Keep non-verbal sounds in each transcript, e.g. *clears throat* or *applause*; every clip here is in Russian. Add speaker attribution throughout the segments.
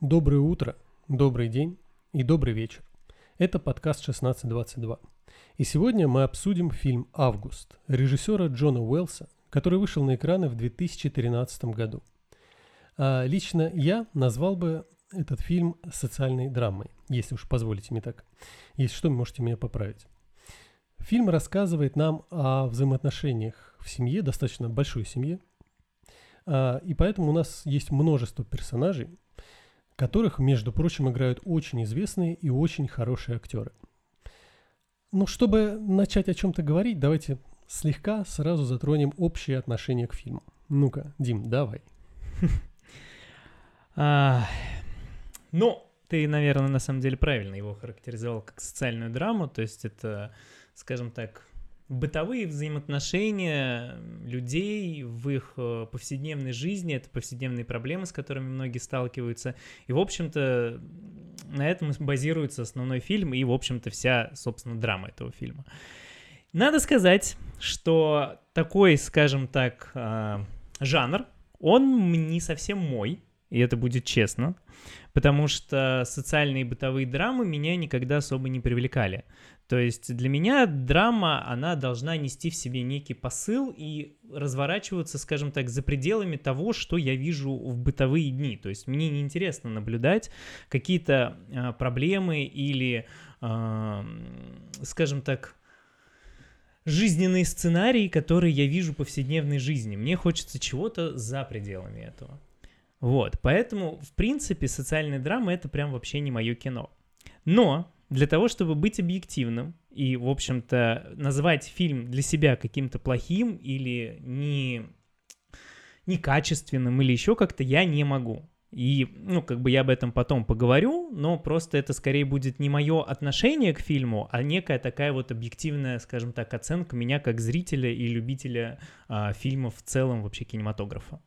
Speaker 1: Доброе утро, добрый день и добрый вечер. Это подкаст 1622. И сегодня мы обсудим фильм «Август» режиссера Джона Уэллса, который вышел на экраны в 2013 году. А лично я назвал бы этот фильм социальной драмой, если уж позволите мне так. Если что, можете меня поправить. Фильм рассказывает нам о взаимоотношениях в семье, достаточно большой семье, а, и поэтому у нас есть множество персонажей, которых, между прочим, играют очень известные и очень хорошие актеры. Ну, чтобы начать о чем-то говорить, давайте слегка сразу затронем общее отношение к фильму. Ну-ка, Дим, давай. *laughs*
Speaker 2: Ну, ты, наверное, на самом деле правильно его характеризовал как социальную драму, то есть это, скажем так, бытовые взаимоотношения людей в их э, повседневной жизни, это повседневные проблемы, с которыми многие сталкиваются. И, в общем-то, на этом базируется основной фильм и, в общем-то, вся, собственно, драма этого фильма. Надо сказать, что такой, скажем так, э, жанр, он не совсем мой, и это будет честно, потому что социальные и бытовые драмы меня никогда особо не привлекали. То есть для меня драма, она должна нести в себе некий посыл и разворачиваться, скажем так, за пределами того, что я вижу в бытовые дни. То есть мне неинтересно наблюдать какие-то э, проблемы или, э, скажем так, жизненные сценарии, которые я вижу в повседневной жизни. Мне хочется чего-то за пределами этого. Вот, поэтому, в принципе, социальная драма — это прям вообще не мое кино. Но для того, чтобы быть объективным и, в общем-то, назвать фильм для себя каким-то плохим или не некачественным или еще как-то, я не могу. И, ну, как бы я об этом потом поговорю, но просто это скорее будет не мое отношение к фильму, а некая такая вот объективная, скажем так, оценка меня как зрителя и любителя а, фильмов в целом вообще кинематографа.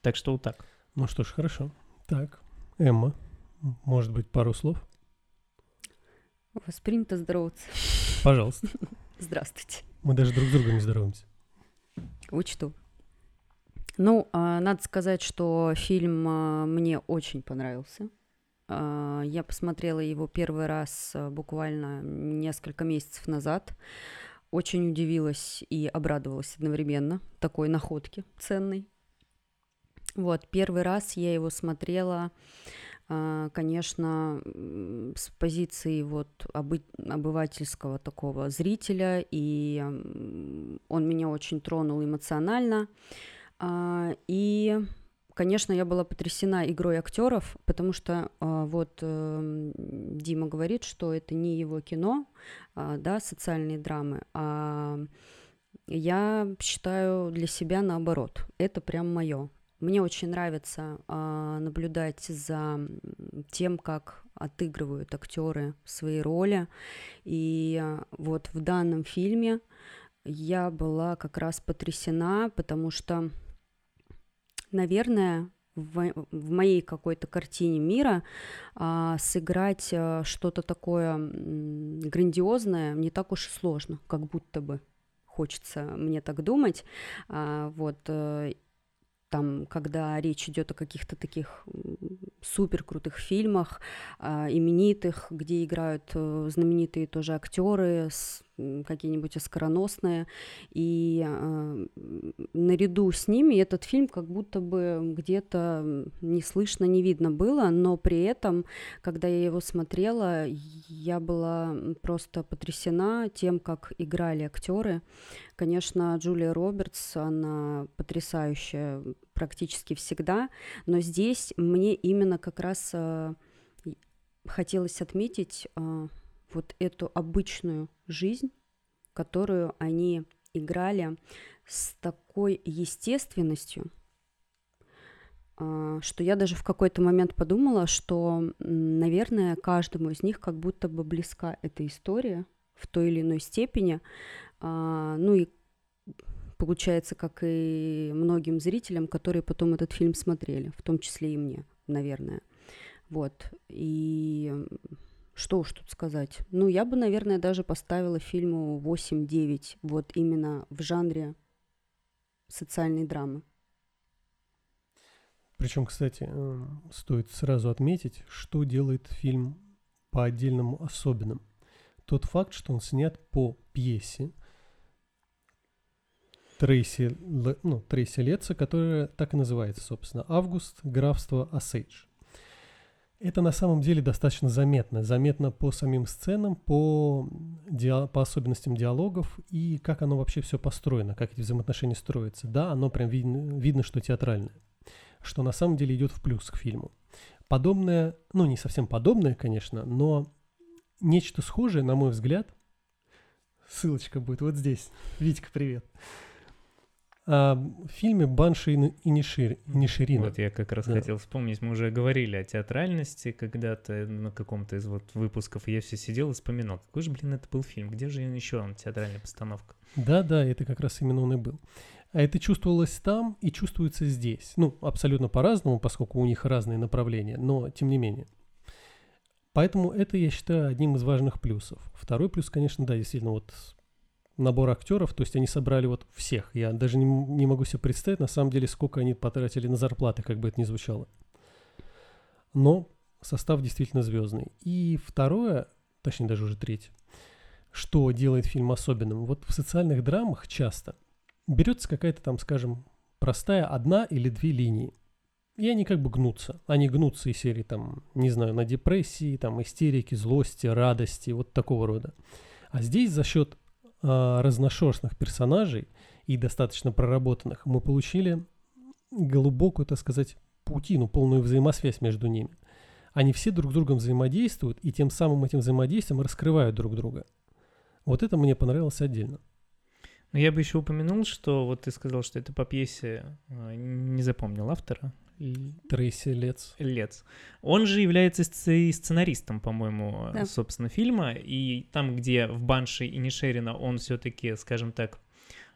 Speaker 2: Так что вот так.
Speaker 1: Ну что ж, хорошо. Так, Эмма, может быть, пару слов?
Speaker 3: Воспринято здороваться.
Speaker 1: Пожалуйста. *laughs*
Speaker 3: Здравствуйте.
Speaker 1: Мы даже друг с другом не здороваемся.
Speaker 3: Учту. Ну, а, надо сказать, что фильм а, мне очень понравился. А, я посмотрела его первый раз буквально несколько месяцев назад. Очень удивилась и обрадовалась одновременно такой находке ценной. Вот, первый раз я его смотрела конечно, с позиции вот обы обывательского такого зрителя, и он меня очень тронул эмоционально. А, и, конечно, я была потрясена игрой актеров, потому что а, вот эм, Дима говорит, что это не его кино, да, социальные драмы, а я считаю для себя наоборот, это прям мое. Мне очень нравится э, наблюдать за тем, как отыгрывают актеры свои роли. И э, вот в данном фильме я была как раз потрясена, потому что, наверное, в, в моей какой-то картине мира а, сыграть а, что-то такое грандиозное не так уж и сложно, как будто бы хочется мне так думать. А, вот, э, там, когда речь идет о каких-то таких супер крутых фильмах, э, именитых, где играют э, знаменитые тоже актеры, какие-нибудь оскароносные, и э, наряду с ними этот фильм как будто бы где-то не слышно, не видно было, но при этом, когда я его смотрела, я была просто потрясена тем, как играли актеры. Конечно, Джулия Робертс, она потрясающая практически всегда, но здесь мне именно как раз э, хотелось отметить э, вот эту обычную жизнь, которую они играли с такой естественностью, э, что я даже в какой-то момент подумала, что, наверное, каждому из них как будто бы близка эта история в той или иной степени, а, ну и получается, как и многим зрителям, которые потом этот фильм смотрели, в том числе и мне, наверное. Вот. И что уж тут сказать. Ну, я бы, наверное, даже поставила фильму 8-9, вот именно в жанре социальной драмы.
Speaker 1: Причем, кстати, э, стоит сразу отметить, что делает фильм по отдельному особенным. Тот факт, что он снят по пьесе Трейси, ну, Трейси Летца, которая так и называется, собственно, «Август. Графство Осейдж». Это на самом деле достаточно заметно. Заметно по самим сценам, по, диа- по особенностям диалогов и как оно вообще все построено, как эти взаимоотношения строятся. Да, оно прям видно, видно, что театральное, что на самом деле идет в плюс к фильму. Подобное, ну не совсем подобное, конечно, но нечто схожее, на мой взгляд, ссылочка будет вот здесь. Витька, привет в фильме «Банши и Ниширина».
Speaker 2: Вот я как раз да. хотел вспомнить, мы уже говорили о театральности когда-то на каком-то из вот выпусков, и я все сидел и вспоминал, какой же, блин, это был фильм, где же еще он, театральная постановка?
Speaker 1: Да-да, это как раз именно он и был. А это чувствовалось там и чувствуется здесь. Ну, абсолютно по-разному, поскольку у них разные направления, но тем не менее. Поэтому это, я считаю, одним из важных плюсов. Второй плюс, конечно, да, действительно, вот набор актеров, то есть они собрали вот всех. Я даже не, не могу себе представить, на самом деле, сколько они потратили на зарплаты, как бы это ни звучало. Но состав действительно звездный. И второе, точнее даже уже третье, что делает фильм особенным. Вот в социальных драмах часто берется какая-то там, скажем, простая одна или две линии. И они как бы гнутся. Они гнутся из серии, там, не знаю, на депрессии, там, истерики, злости, радости, вот такого рода. А здесь за счет э, разношерстных персонажей и достаточно проработанных, мы получили глубокую, так сказать, паутину, полную взаимосвязь между ними. Они все друг с другом взаимодействуют, и тем самым этим взаимодействием раскрывают друг друга. Вот это мне понравилось отдельно.
Speaker 2: Но я бы еще упомянул, что вот ты сказал, что это по пьесе, а, не запомнил автора,
Speaker 1: Трейси Лец.
Speaker 2: Лец. Он же является сценаристом, по-моему, да. собственно, фильма. И там, где в Банши и Нишерина он все-таки, скажем так,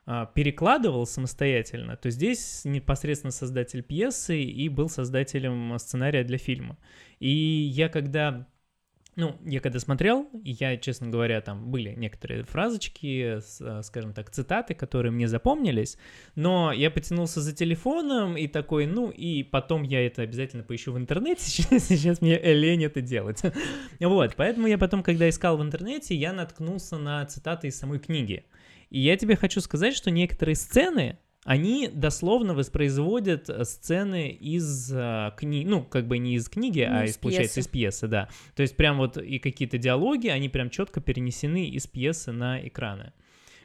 Speaker 2: а, перекладывал самостоятельно, то здесь непосредственно создатель пьесы и был создателем сценария для фильма. И я когда ну, я когда смотрел, я, честно говоря, там были некоторые фразочки, э, скажем так, цитаты, которые мне запомнились, но я потянулся за телефоном и такой, ну, и потом я это обязательно поищу в интернете, *laughs* сейчас, сейчас мне лень это делать. *laughs* Вот, поэтому я потом, когда искал в интернете, я наткнулся на цитаты из самой книги. И я тебе хочу сказать, что некоторые сцены, они дословно воспроизводят э, сцены из э, книги, ну, как бы не из книги, ну, а из, получается, из пьесы, да. То есть прям вот и какие-то диалоги, они прям четко перенесены из пьесы на экраны.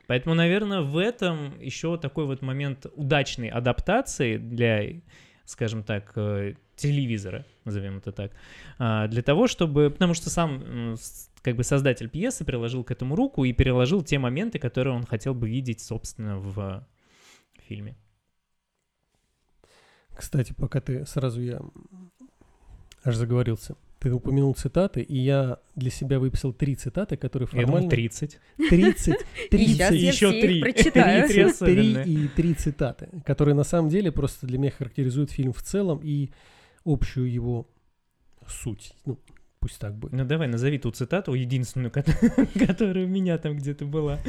Speaker 2: Поэтому, наверное, в этом еще такой вот момент удачной адаптации для, скажем так, э, телевизора, назовем это так, а, для того, чтобы, потому что сам как бы создатель пьесы приложил к этому руку и переложил те моменты, которые он хотел бы видеть, собственно, в фильме.
Speaker 1: Кстати, пока ты сразу я аж заговорился. Ты упомянул цитаты, и я для себя выписал три цитаты, которые формально... Я думал,
Speaker 2: 30.
Speaker 1: 30. 30.
Speaker 3: Еще три. Прочитаю.
Speaker 1: Три и три цитаты, которые на самом деле просто для меня характеризуют фильм в целом и общую его суть. Ну, пусть так будет.
Speaker 2: Ну давай, назови ту цитату, единственную, *laughs* которая у меня там где-то была.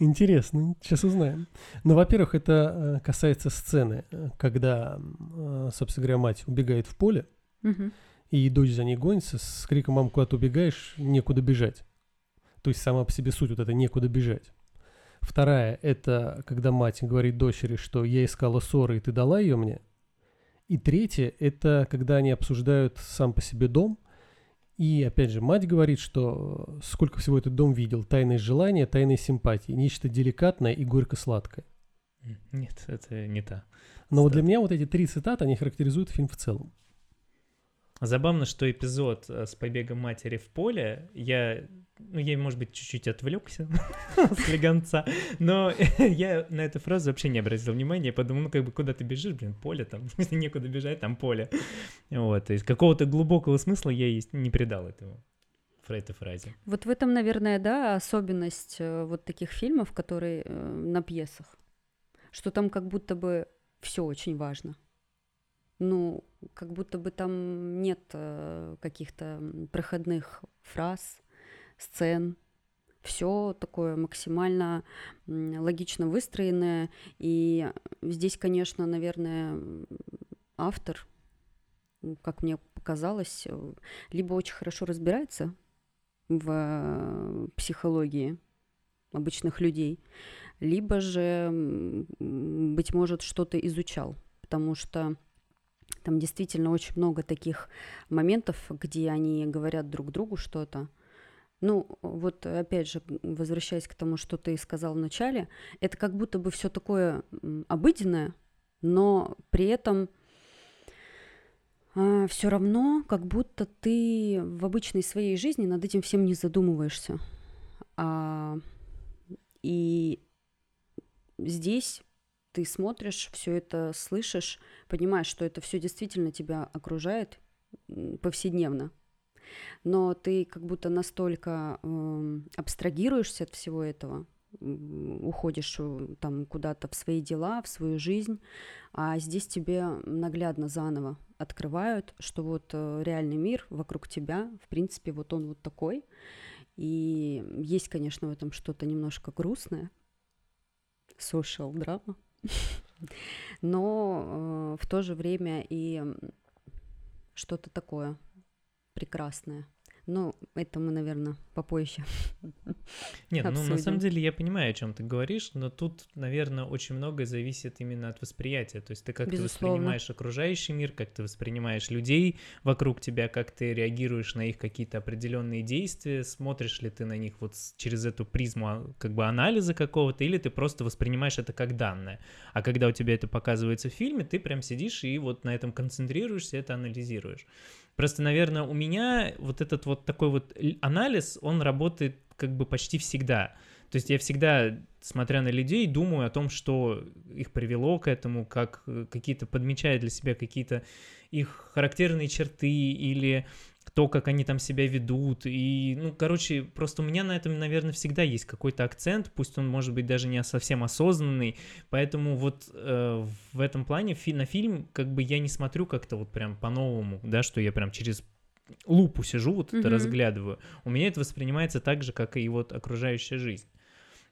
Speaker 1: Интересно, сейчас узнаем. Ну, во-первых, это э, касается сцены, э, когда, э, собственно говоря, мать убегает в поле, и дочь за ней гонится с криком «Мам, куда ты убегаешь? Некуда бежать». То есть сама по себе суть вот это «некуда бежать». Вторая – это когда мать говорит дочери, что я искала ссоры, и ты дала ее мне. И третье – это когда они обсуждают сам по себе дом, и опять же, мать говорит, что э, сколько всего этот дом видел. Тайные желания, тайные симпатии. Нечто деликатное и горько-сладкое.
Speaker 2: Нет, это не та.
Speaker 1: Но вот для меня вот эти три цитаты, они характеризуют фильм в целом.
Speaker 2: Забавно, что эпизод э, с побегом матери в поле, я, ну, я, может быть, чуть-чуть отвлекся *laughs* с легонца, но *laughs* я на эту фразу вообще не обратил внимания, я подумал, ну, как бы, куда ты бежишь, блин, поле там, *laughs* некуда бежать, там поле. Вот, то есть какого-то глубокого смысла я не придал этому этой фразе.
Speaker 3: Вот в этом, наверное, да, особенность э, вот таких фильмов, которые э, на пьесах, что там как будто бы все очень важно ну, как будто бы там нет э, каких-то проходных фраз, сцен. Все такое максимально логично выстроенное. И здесь, конечно, наверное, автор, как мне показалось, э, либо очень хорошо разбирается в психологии обычных людей, либо же, быть может, что-то изучал, потому что там действительно очень много таких моментов, где они говорят друг другу что-то. Ну, вот опять же, возвращаясь к тому, что ты сказал в начале, это как будто бы все такое обыденное, но при этом а, все равно, как будто ты в обычной своей жизни над этим всем не задумываешься. А, и здесь ты смотришь, все это слышишь, понимаешь, что это все действительно тебя окружает повседневно. Но ты как будто настолько э, абстрагируешься от всего этого, уходишь э, там куда-то в свои дела, в свою жизнь, а здесь тебе наглядно заново открывают, что вот э, реальный мир вокруг тебя, в принципе, вот он вот такой. И есть, конечно, в этом что-то немножко грустное, social драма, *laughs* но э, в то же время и что-то такое прекрасное. Ну, это мы, наверное, попозже. *laughs*
Speaker 2: Нет, ну на самом деле я понимаю, о чем ты говоришь, но тут, наверное, очень многое зависит именно от восприятия. То есть ты как Безусловно. ты воспринимаешь окружающий мир, как ты воспринимаешь людей вокруг тебя, как ты реагируешь на их какие-то определенные действия, смотришь ли ты на них вот через эту призму а, как бы анализа какого-то, или ты просто воспринимаешь это как данное. А когда у тебя это показывается в фильме, ты прям сидишь и вот на этом концентрируешься, это анализируешь. Просто, наверное, у меня вот этот вот такой вот анализ, он работает как бы почти всегда. То есть я всегда, смотря на людей, думаю о том, что их привело к этому, как э, какие-то подмечаю для себя какие-то их характерные черты или то, как они там себя ведут. И, ну, короче, просто у меня на этом, наверное, всегда есть какой-то акцент, пусть он, может быть, даже не совсем осознанный. Поэтому вот э, в этом плане фи- на фильм как бы я не смотрю как-то вот прям по-новому, да, что я прям через лупу сижу, вот mm-hmm. это разглядываю. У меня это воспринимается так же, как и вот окружающая жизнь.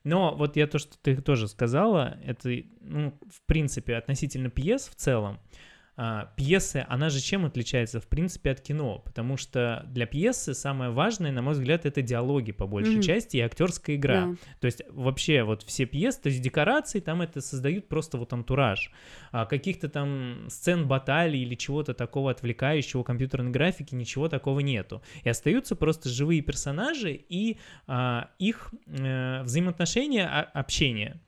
Speaker 2: Но вот я то, что ты тоже сказала, это, ну, в принципе, относительно пьес в целом, а, пьесы, она же чем отличается, в принципе, от кино? Потому что для пьесы самое важное, на мой взгляд, это диалоги по большей mm-hmm. части и актерская игра. Yeah. То есть вообще вот все пьесы, то есть декорации там это создают просто вот антураж. А каких-то там сцен баталий или чего-то такого отвлекающего компьютерной графики, ничего такого нету. И остаются просто живые персонажи и а, их а, взаимоотношения, а, общение.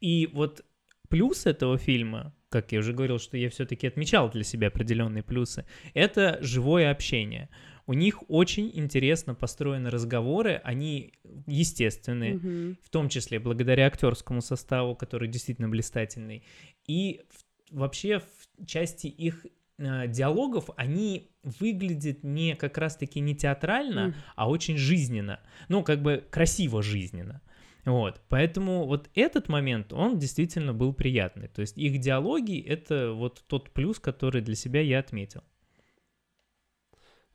Speaker 2: И вот плюс этого фильма как я уже говорил, что я все-таки отмечал для себя определенные плюсы, это живое общение. У них очень интересно построены разговоры, они естественные, mm-hmm. в том числе благодаря актерскому составу, который действительно блистательный. И в, вообще в части их э, диалогов они выглядят не как раз-таки не театрально, mm. а очень жизненно. Ну, как бы красиво жизненно. Вот, поэтому вот этот момент, он действительно был приятный. То есть их диалоги — это вот тот плюс, который для себя я отметил.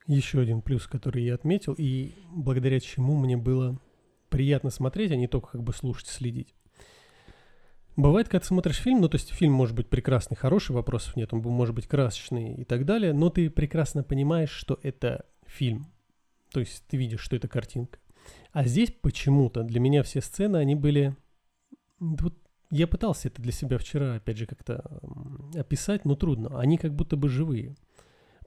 Speaker 1: Еще один плюс, который я отметил, и благодаря чему мне было приятно смотреть, а не только как бы слушать, следить. Бывает, когда ты смотришь фильм, ну то есть фильм может быть прекрасный, хороший, вопросов нет, он может быть красочный и так далее, но ты прекрасно понимаешь, что это фильм. То есть ты видишь, что это картинка. А здесь почему-то для меня все сцены, они были... Вот я пытался это для себя вчера, опять же, как-то описать, но трудно. Они как будто бы живые.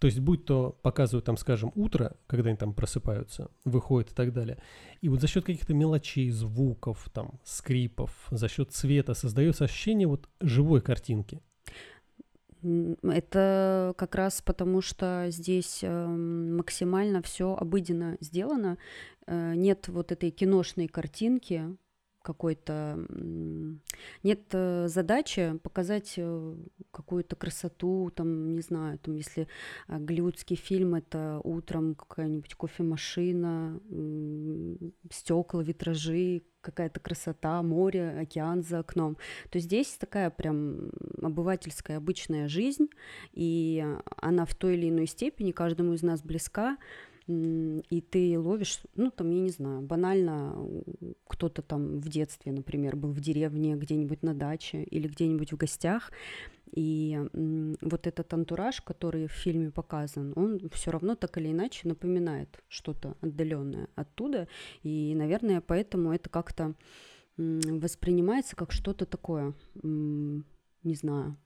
Speaker 1: То есть, будь то показывают там, скажем, утро, когда они там просыпаются, выходят и так далее. И вот за счет каких-то мелочей, звуков, там, скрипов, за счет цвета создается ощущение вот живой картинки.
Speaker 3: Это как раз потому, что здесь эм, максимально все обыденно сделано. Э, нет вот этой киношной картинки, какой-то нет э, задачи показать э, какую-то красоту, там, не знаю, там, если э, голливудский фильм это утром какая-нибудь кофемашина, стекла, витражи, какая-то красота, море, океан за окном, то здесь такая прям обывательская обычная жизнь, и она в той или иной степени каждому из нас близка, и ты ловишь, ну, там, я не знаю, банально кто-то там в детстве, например, был в деревне где-нибудь на даче или где-нибудь в гостях, и вот этот антураж, который в фильме показан, он все равно так или иначе напоминает что-то отдаленное оттуда, и, наверное, поэтому это как-то воспринимается как что-то такое, не знаю,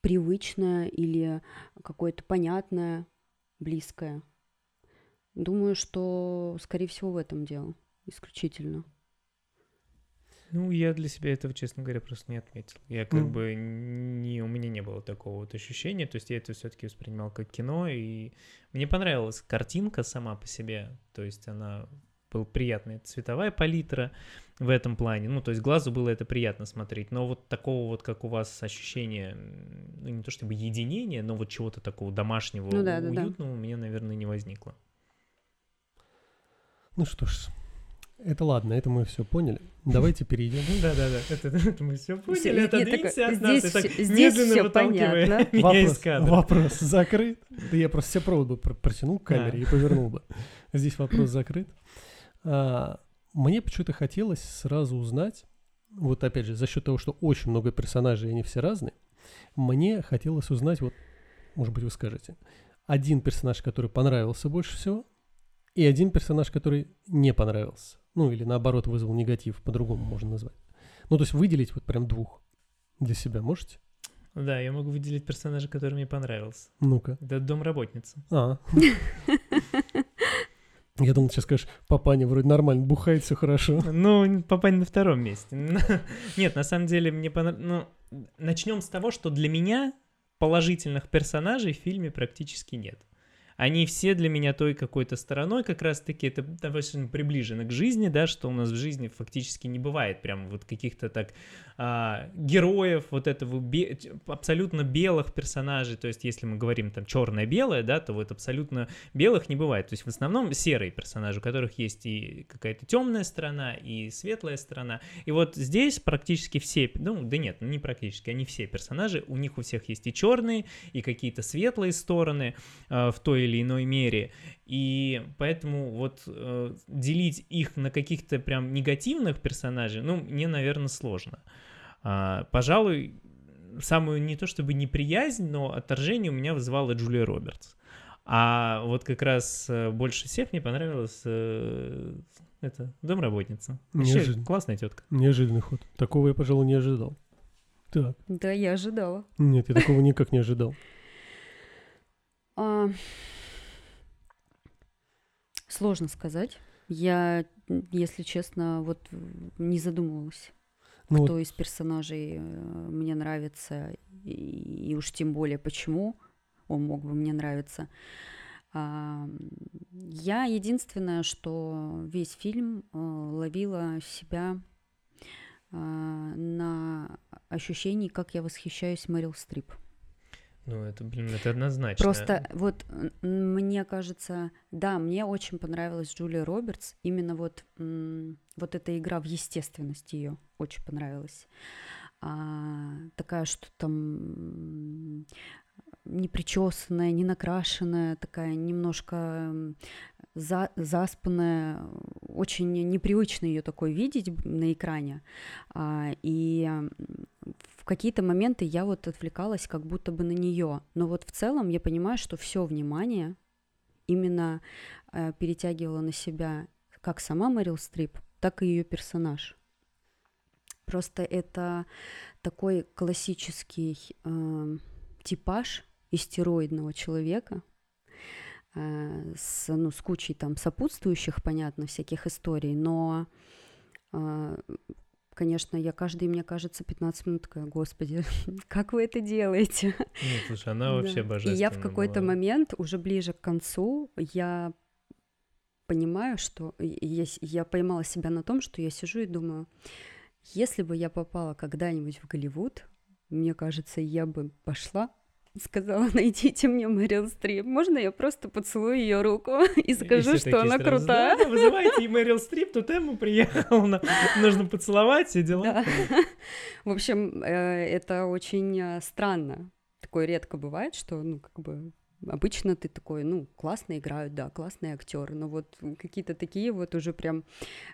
Speaker 3: привычное или какое-то понятное, близкое. Думаю, что, скорее всего, в этом дело исключительно.
Speaker 2: Ну, я для себя этого, честно говоря, просто не отметил. Я как mm. бы не, у меня не было такого вот ощущения, то есть я это все-таки воспринимал как кино, и мне понравилась картинка сама по себе, то есть она была приятная цветовая палитра в этом плане, ну, то есть глазу было это приятно смотреть, но вот такого вот, как у вас ощущение, ну, не то чтобы единения, но вот чего-то такого домашнего, ну, да, уютного да, да. у меня, наверное, не возникло.
Speaker 1: Ну что ж, это ладно, это мы все поняли. Давайте перейдем. *laughs*
Speaker 2: Да, да, да. Это, *laughs* это мы все поняли. Отодвинься от нас. Здесь, так здесь выталкивая *laughs*
Speaker 1: меня вопрос, из кадра. Вопрос закрыт. Да я просто все провод бы протянул к камере и повернул бы. Здесь вопрос закрыт. А, мне почему-то хотелось сразу узнать, вот опять же, за счет того, что очень много персонажей, и они все разные, мне хотелось узнать, вот, может быть, вы скажете, один персонаж, который понравился больше всего, и один персонаж, который не понравился. Ну, или наоборот, вызвал негатив, по-другому можно назвать. Ну, то есть выделить вот прям двух для себя можете?
Speaker 2: Да, я могу выделить персонажа, который мне понравился.
Speaker 1: Ну-ка.
Speaker 2: Это домработница.
Speaker 1: А. *laughs* Я думал, сейчас скажешь, папаня вроде нормально бухает, все хорошо. *laughs*
Speaker 2: Ну, папаня на втором месте. *laughs* Нет, на самом деле мне понравилось... Ну, начнем с того, что для меня положительных персонажей в фильме практически нет они все для меня той какой-то стороной как раз-таки, это довольно приближено к жизни, да, что у нас в жизни фактически не бывает прям вот каких-то так а, героев, вот этого бе- абсолютно белых персонажей, то есть если мы говорим там черное-белое, да, то вот абсолютно белых не бывает, то есть в основном серые персонажи, у которых есть и какая-то темная сторона, и светлая сторона, и вот здесь практически все, ну, да нет, ну не практически, они все персонажи, у них у всех есть и черные, и какие-то светлые стороны э, в той или иной мере. И поэтому вот э, делить их на каких-то прям негативных персонажей, ну, мне, наверное, сложно. А, пожалуй, самую не то чтобы неприязнь, но отторжение у меня вызывала Джулия Робертс. А вот как раз э, больше всех мне понравилась э, это домработница. Вообще классная тетка.
Speaker 1: Неожиданный ход. Такого я, пожалуй, не ожидал. Так.
Speaker 3: Да, я ожидала.
Speaker 1: Нет, я такого никак не ожидал. *laughs*
Speaker 3: Сложно сказать. Я, если честно, вот не задумывалась, ну, кто вот... из персонажей э, мне нравится, и, и уж тем более почему он мог бы мне нравиться. А, я единственное, что весь фильм э, ловила себя а, на ощущении, как я восхищаюсь Мэрил Стрип.
Speaker 2: Ну, это, блин, это однозначно.
Speaker 3: Просто вот мне кажется, да, мне очень понравилась Джулия Робертс. Именно вот, вот эта игра в естественность ее очень понравилась. А, такая, что там не причесанная, не накрашенная, такая немножко за, заспанная, очень непривычно ее такой видеть на экране. А, и какие-то моменты я вот отвлекалась как будто бы на нее. Но вот в целом я понимаю, что все внимание именно э, перетягивала на себя как сама Мэрил Стрип, так и ее персонаж. Просто это такой классический э, типаж истероидного человека э, с, ну, с кучей там сопутствующих, понятно, всяких историй, но э, конечно, я каждый, мне кажется, 15 минут такая, господи, *laughs* как вы это делаете?
Speaker 2: Нет, слушай, она *laughs* вообще да. божественная
Speaker 3: И я в какой-то момент, уже ближе к концу, я понимаю, что я, я поймала себя на том, что я сижу и думаю, если бы я попала когда-нибудь в Голливуд, мне кажется, я бы пошла сказала, *laughs* найдите мне Мэрил Стрип. Можно я просто поцелую ее руку *laughs* и скажу, что она крутая?
Speaker 2: Да, *laughs* вызывайте и Мэрил Стрип, тут Эмма приехала, нужно поцеловать, все дела. Да.
Speaker 3: В общем, э, это очень э, странно. Такое редко бывает, что, ну, как бы Обычно ты такой, ну, классно играют, да, классные актеры, но вот какие-то такие вот уже прям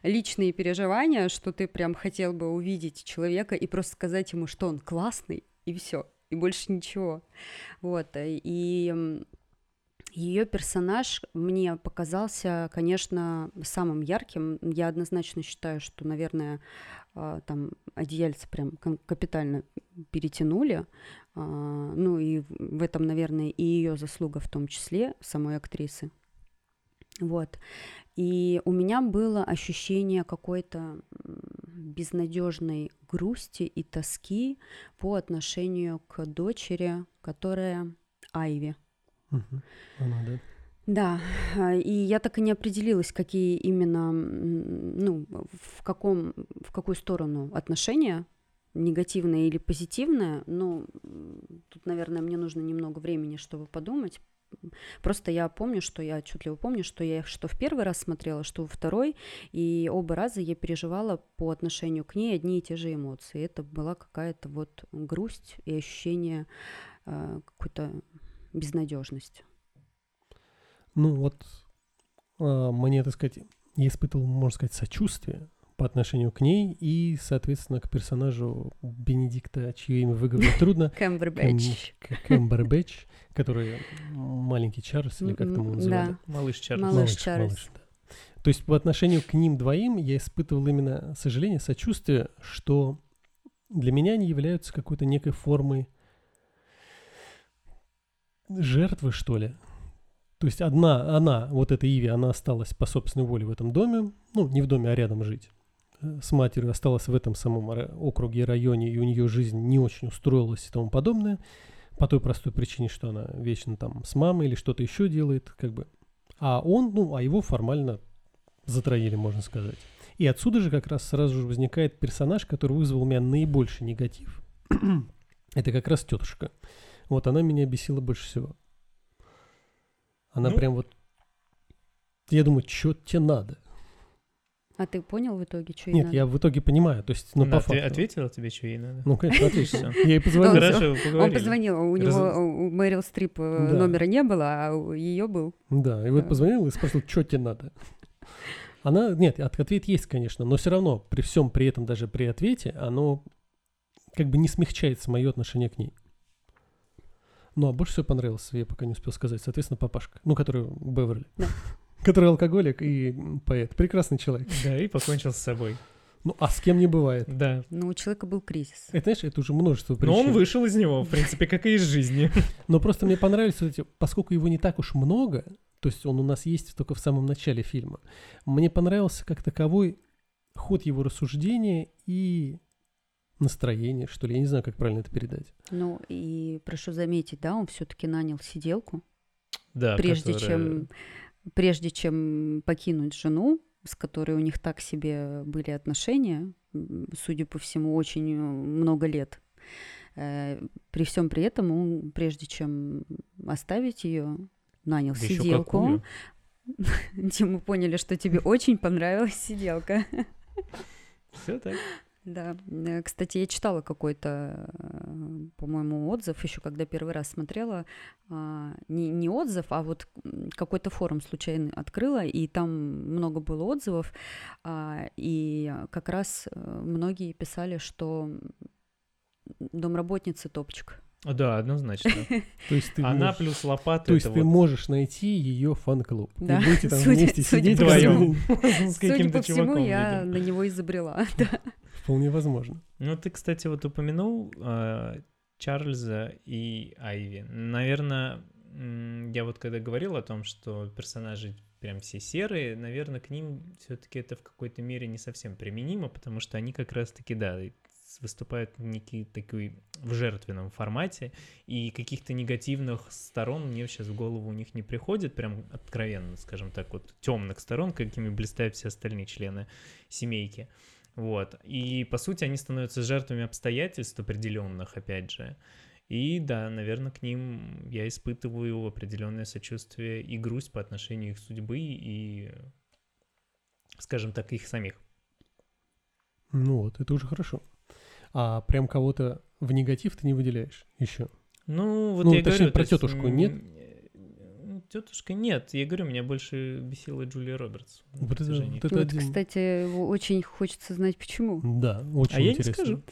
Speaker 3: личные переживания, что ты прям хотел бы увидеть человека и просто сказать ему, что он классный, и все, и больше ничего. Вот, и ее персонаж мне показался, конечно, самым ярким. Я однозначно считаю, что, наверное, а, там одеяльце прям капитально перетянули. А, ну и в этом, наверное, и ее заслуга в том числе, самой актрисы. Вот. И у меня было ощущение какой-то безнадежной грусти и тоски по отношению к дочери, которая Айви.
Speaker 1: Угу. Она, да?
Speaker 3: Да, и я так и не определилась, какие именно, ну, в, каком, в какую сторону отношения, негативное или позитивное, но тут, наверное, мне нужно немного времени, чтобы подумать. Просто я помню, что я отчетливо помню, что я что в первый раз смотрела, что во второй, и оба раза я переживала по отношению к ней одни и те же эмоции. Это была какая-то вот грусть и ощущение э, какой-то безнадежности.
Speaker 1: Ну вот э, мне, так сказать, я испытывал, можно сказать, сочувствие по отношению к ней и, соответственно, к персонажу Бенедикта, чье имя выговорить трудно. *laughs*
Speaker 3: Кэмбербэтч.
Speaker 1: Кэмбербэтч, который маленький Чарльз, или как там его называли?
Speaker 3: Да.
Speaker 2: Малыш Чарльз.
Speaker 3: Малыш Чарльз.
Speaker 1: малыш, да. То есть по отношению к ним двоим я испытывал именно сожаление, сочувствие, что для меня они являются какой-то некой формой жертвы, что ли. То есть одна, она, вот эта Иви, она осталась по собственной воле в этом доме, ну, не в доме, а рядом жить. Э, с матерью осталась в этом самом округе и районе, и у нее жизнь не очень устроилась и тому подобное. По той простой причине, что она вечно там с мамой или что-то еще делает, как бы. А он, ну, а его формально затроили, можно сказать. И отсюда же как раз сразу же возникает персонаж, который вызвал у меня наибольший негатив. *clears throat* Это как раз тетушка. Вот она меня бесила больше всего. Она
Speaker 2: Ну.
Speaker 1: прям вот... Я думаю, что тебе надо?
Speaker 3: А ты понял в итоге, что ей
Speaker 1: Нет,
Speaker 3: надо?
Speaker 1: я в итоге понимаю, то есть, ну,
Speaker 2: Она
Speaker 1: по
Speaker 2: отве-
Speaker 1: факту.
Speaker 2: ответила тебе, что ей надо?
Speaker 1: Ну, конечно.
Speaker 2: Всё.
Speaker 1: Я ей позвонил.
Speaker 3: Он
Speaker 2: Хорошо,
Speaker 3: Он позвонил, у него, у Мэрил Стрип номера не было, а ее был.
Speaker 1: Да, и вот позвонил и спросил, что тебе надо. Она, нет, от- ответ есть, конечно, но все равно, при всем при этом, даже при ответе, оно как бы не смягчается мое отношение к ней. Ну, а больше всего понравился, я пока не успел сказать, соответственно, папашка, ну, который Беверли.
Speaker 3: Да.
Speaker 1: Который алкоголик и поэт. Прекрасный человек.
Speaker 2: Да, и покончил с собой.
Speaker 1: Ну, а с кем не бывает.
Speaker 2: Да.
Speaker 3: Но у человека был кризис.
Speaker 1: Это, знаешь, это уже множество причин.
Speaker 2: Но он вышел из него, в принципе, как и из жизни. *laughs*
Speaker 1: Но просто мне понравились вот эти, поскольку его не так уж много, то есть он у нас есть только в самом начале фильма, мне понравился как таковой ход его рассуждения и настроение, что ли, я не знаю, как правильно это передать.
Speaker 3: Ну и прошу заметить, да, он все-таки нанял сиделку,
Speaker 2: Да,
Speaker 3: прежде
Speaker 2: которая-
Speaker 3: чем прежде чем покинуть жену, с которой у них так себе были отношения, судя по всему, очень э, много лет. Э, При всем при этом он, прежде чем оставить ее, нанял
Speaker 2: Да
Speaker 3: сиделку. Тим, *laughs* мы поняли, что тебе *laughs* очень понравилась сиделка.
Speaker 2: Всё так.
Speaker 3: Да, Э, кстати, я читала какой-то, э, по-моему, отзыв еще, когда первый раз смотрела, а, не, не отзыв, а вот какой-то форум случайно открыла, и там много было отзывов, а, и как раз э, многие писали, что домработница топчик.
Speaker 2: Да, однозначно.
Speaker 1: То есть ты,
Speaker 2: Она
Speaker 1: можешь,
Speaker 2: плюс лопата.
Speaker 1: то есть ты
Speaker 2: вот
Speaker 1: можешь найти ее фан-клуб.
Speaker 3: Да,
Speaker 1: И будете там
Speaker 3: судя-
Speaker 1: вместе
Speaker 3: судя
Speaker 1: сидеть *laughs*
Speaker 2: с
Speaker 3: Судя
Speaker 2: каким-то
Speaker 3: по всему,
Speaker 2: чуваком.
Speaker 3: я на него изобрела. *laughs* да.
Speaker 1: Вполне возможно.
Speaker 2: Ну, ты, кстати, вот упомянул э, Чарльза и Айви. Наверное, я вот когда говорил о том, что персонажи прям все серые, наверное, к ним все-таки это в какой-то мере не совсем применимо, потому что они как раз-таки, да, выступают некий такой в жертвенном формате, и каких-то негативных сторон мне сейчас в голову у них не приходит, прям откровенно, скажем так, вот темных сторон, какими блистают все остальные члены семейки. Вот. И, по сути, они становятся жертвами обстоятельств определенных, опять же. И да, наверное, к ним я испытываю определенное сочувствие и грусть по отношению их судьбы и, скажем так, их самих.
Speaker 1: Ну вот, это уже хорошо. А прям кого-то в негатив ты не выделяешь еще.
Speaker 2: Ну, вот
Speaker 1: Ну,
Speaker 2: я
Speaker 1: точнее,
Speaker 2: говорю,
Speaker 1: про
Speaker 2: есть,
Speaker 1: тетушку
Speaker 2: м,
Speaker 1: нет?
Speaker 2: Тетушка нет. Я говорю, меня больше бесила Джулия Робертс. на
Speaker 1: Вот это, вот это
Speaker 3: вот,
Speaker 1: один-
Speaker 3: кстати, очень хочется знать, почему.
Speaker 1: Да, очень
Speaker 2: А я не
Speaker 1: интересно.
Speaker 2: скажу.